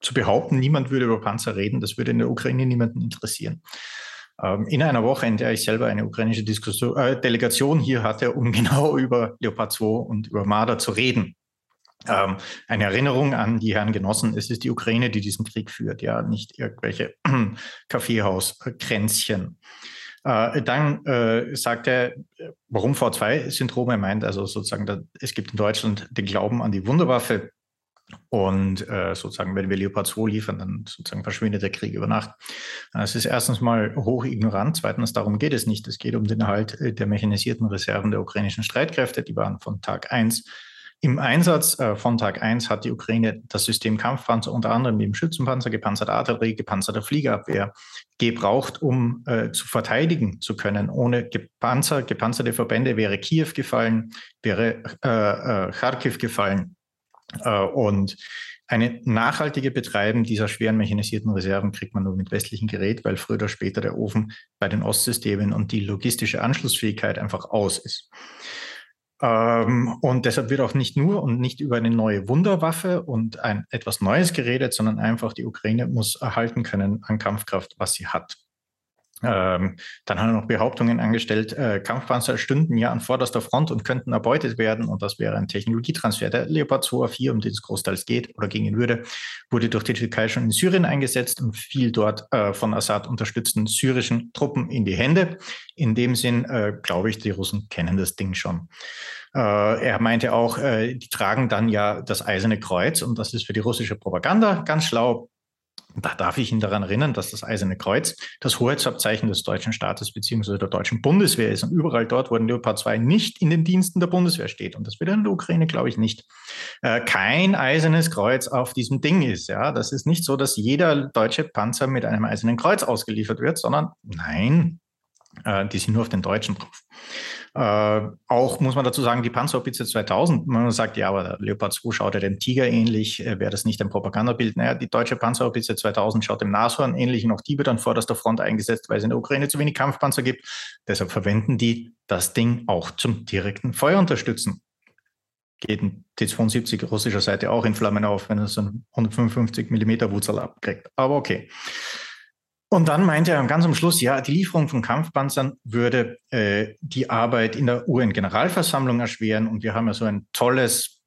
zu behaupten, niemand würde über Panzer reden, das würde in der Ukraine niemanden interessieren. Ähm, in einer Woche, in der ich selber eine ukrainische Diskussion, äh, Delegation hier hatte, um genau über Leopard 2 und über Marder zu reden. Ähm, eine Erinnerung an die Herren Genossen, es ist die Ukraine, die diesen Krieg führt, ja, nicht irgendwelche Kaffeehauskränzchen. Äh, dann äh, sagt er, warum V2-Syndrom? Er meint also sozusagen, es gibt in Deutschland den Glauben an die Wunderwaffe, und äh, sozusagen, wenn wir Leopard 2 liefern, dann sozusagen verschwindet der Krieg über Nacht. Es ist erstens mal hoch ignorant. Zweitens, darum geht es nicht. Es geht um den Erhalt äh, der mechanisierten Reserven der ukrainischen Streitkräfte. Die waren von Tag 1 im Einsatz. Äh, von Tag 1 hat die Ukraine das System Kampfpanzer unter anderem neben Schützenpanzer, gepanzerte Artillerie, gepanzerte Fliegerabwehr gebraucht, um äh, zu verteidigen zu können. Ohne Gepanzer, gepanzerte Verbände wäre Kiew gefallen, wäre äh, äh, Kharkiv gefallen äh, und eine nachhaltige Betreiben dieser schweren mechanisierten Reserven kriegt man nur mit westlichem Gerät, weil früher oder später der Ofen bei den Ostsystemen und die logistische Anschlussfähigkeit einfach aus ist. Ähm, und deshalb wird auch nicht nur und nicht über eine neue Wunderwaffe und ein etwas Neues geredet, sondern einfach die Ukraine muss erhalten können an Kampfkraft, was sie hat. Ähm, dann hat er noch Behauptungen angestellt, äh, Kampfpanzer stünden ja an vorderster Front und könnten erbeutet werden und das wäre ein Technologietransfer. Der Leopard 2A4, um den es großteils geht oder gingen würde, wurde durch die Türkei schon in Syrien eingesetzt und fiel dort äh, von Assad unterstützten syrischen Truppen in die Hände. In dem Sinn, äh, glaube ich, die Russen kennen das Ding schon. Äh, er meinte auch, äh, die tragen dann ja das Eiserne Kreuz und das ist für die russische Propaganda ganz schlau. Da darf ich ihn daran erinnern, dass das Eiserne Kreuz das Hoheitsabzeichen des deutschen Staates bzw. der deutschen Bundeswehr ist. Und überall dort, wo ein Leopard 2 nicht in den Diensten der Bundeswehr steht, und das wird in der Ukraine, glaube ich, nicht, äh, kein Eisernes Kreuz auf diesem Ding ist. Ja, das ist nicht so, dass jeder deutsche Panzer mit einem Eisernen Kreuz ausgeliefert wird, sondern nein, die sind nur auf den Deutschen drauf. Äh, auch muss man dazu sagen, die Panzerhaubitze 2000, man sagt, ja, aber der Leopard 2 schaut ja dem Tiger ähnlich, äh, wäre das nicht ein Propagandabild? Naja, die deutsche Panzerhaubitze 2000 schaut dem Nashorn ähnlich auch die wird an vorderster Front eingesetzt, weil es in der Ukraine zu wenig Kampfpanzer gibt. Deshalb verwenden die das Ding auch zum direkten Feuer unterstützen. Geht ein T-72 russischer Seite auch in Flammen auf, wenn es einen 155 Millimeter Wurzel abkriegt. Aber okay. Und dann meinte er ganz am Schluss, ja, die Lieferung von Kampfpanzern würde äh, die Arbeit in der UN-Generalversammlung erschweren. Und wir haben ja so ein tolles,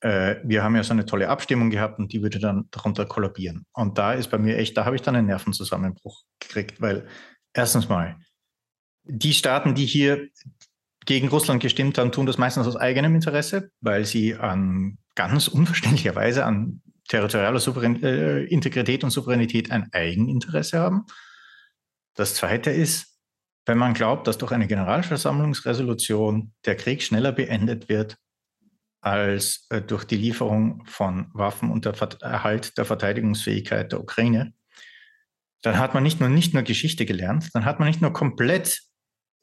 äh, wir haben ja so eine tolle Abstimmung gehabt und die würde dann darunter kollabieren. Und da ist bei mir echt, da habe ich dann einen Nervenzusammenbruch gekriegt, weil erstens mal, die Staaten, die hier gegen Russland gestimmt haben, tun das meistens aus eigenem Interesse, weil sie an ganz unverständlicherweise an territoriale Souverän äh, Integrität und Souveränität ein Eigeninteresse haben. Das Zweite ist, wenn man glaubt, dass durch eine Generalversammlungsresolution der Krieg schneller beendet wird als äh, durch die Lieferung von Waffen und der Erhalt der Verteidigungsfähigkeit der Ukraine, dann hat man nicht nur, nicht nur Geschichte gelernt, dann hat man nicht nur komplett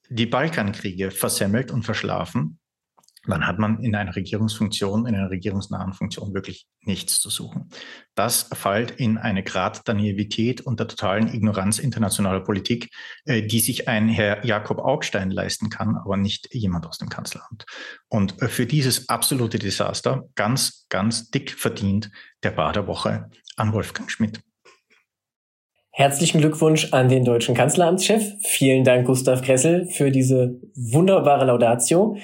die Balkankriege versemmelt und verschlafen, dann hat man in einer Regierungsfunktion, in einer regierungsnahen Funktion wirklich nichts zu suchen. Das fällt in eine Grad der Naivität und der totalen Ignoranz internationaler Politik, äh, die sich ein Herr Jakob Augstein leisten kann, aber nicht jemand aus dem Kanzleramt. Und äh, für dieses absolute Desaster ganz, ganz dick verdient der Baderwoche an Wolfgang Schmidt. Herzlichen Glückwunsch an den deutschen Kanzleramtschef. Vielen Dank, Gustav Kressel, für diese wunderbare Laudatio.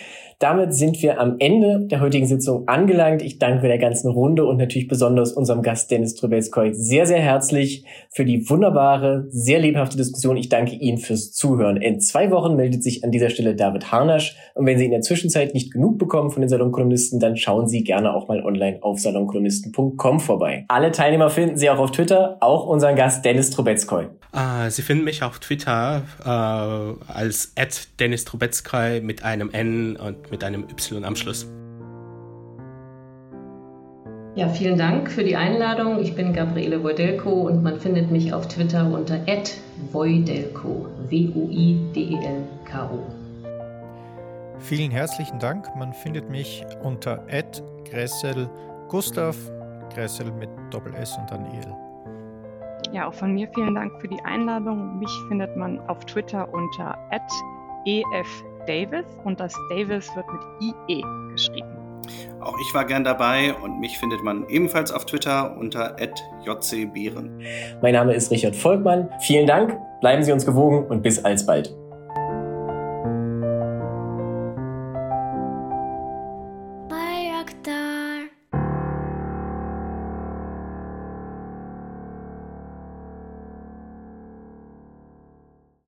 Damit sind wir am Ende der heutigen Sitzung angelangt. Ich danke der ganzen Runde und natürlich besonders unserem Gast Dennis Trubetskoy sehr, sehr herzlich für die wunderbare, sehr lebhafte Diskussion. Ich danke Ihnen fürs Zuhören. In zwei Wochen meldet sich an dieser Stelle David Harnasch. Und wenn Sie in der Zwischenzeit nicht genug bekommen von den Salonkolumnisten, dann schauen Sie gerne auch mal online auf salonkolumnisten.com vorbei. Alle Teilnehmer finden Sie auch auf Twitter, auch unseren Gast Dennis Trubetskoy. Uh, Sie finden mich auf Twitter uh, als Dennis Trubetskoy mit einem N und mit einem Y am Schluss. Ja, vielen Dank für die Einladung. Ich bin Gabriele Wojdelko und man findet mich auf Twitter unter @wojdelko, W-O-I-D-E-L-K-O. Vielen herzlichen Dank. Man findet mich unter Gressel Gustav, Gressel mit Doppel S und dann EL. Ja, auch von mir vielen Dank für die Einladung. Mich findet man auf Twitter unter @efdavis und das Davis wird mit IE geschrieben. Auch ich war gern dabei und mich findet man ebenfalls auf Twitter unter jcbeeren. Mein Name ist Richard Volkmann. Vielen Dank, bleiben Sie uns gewogen und bis alsbald.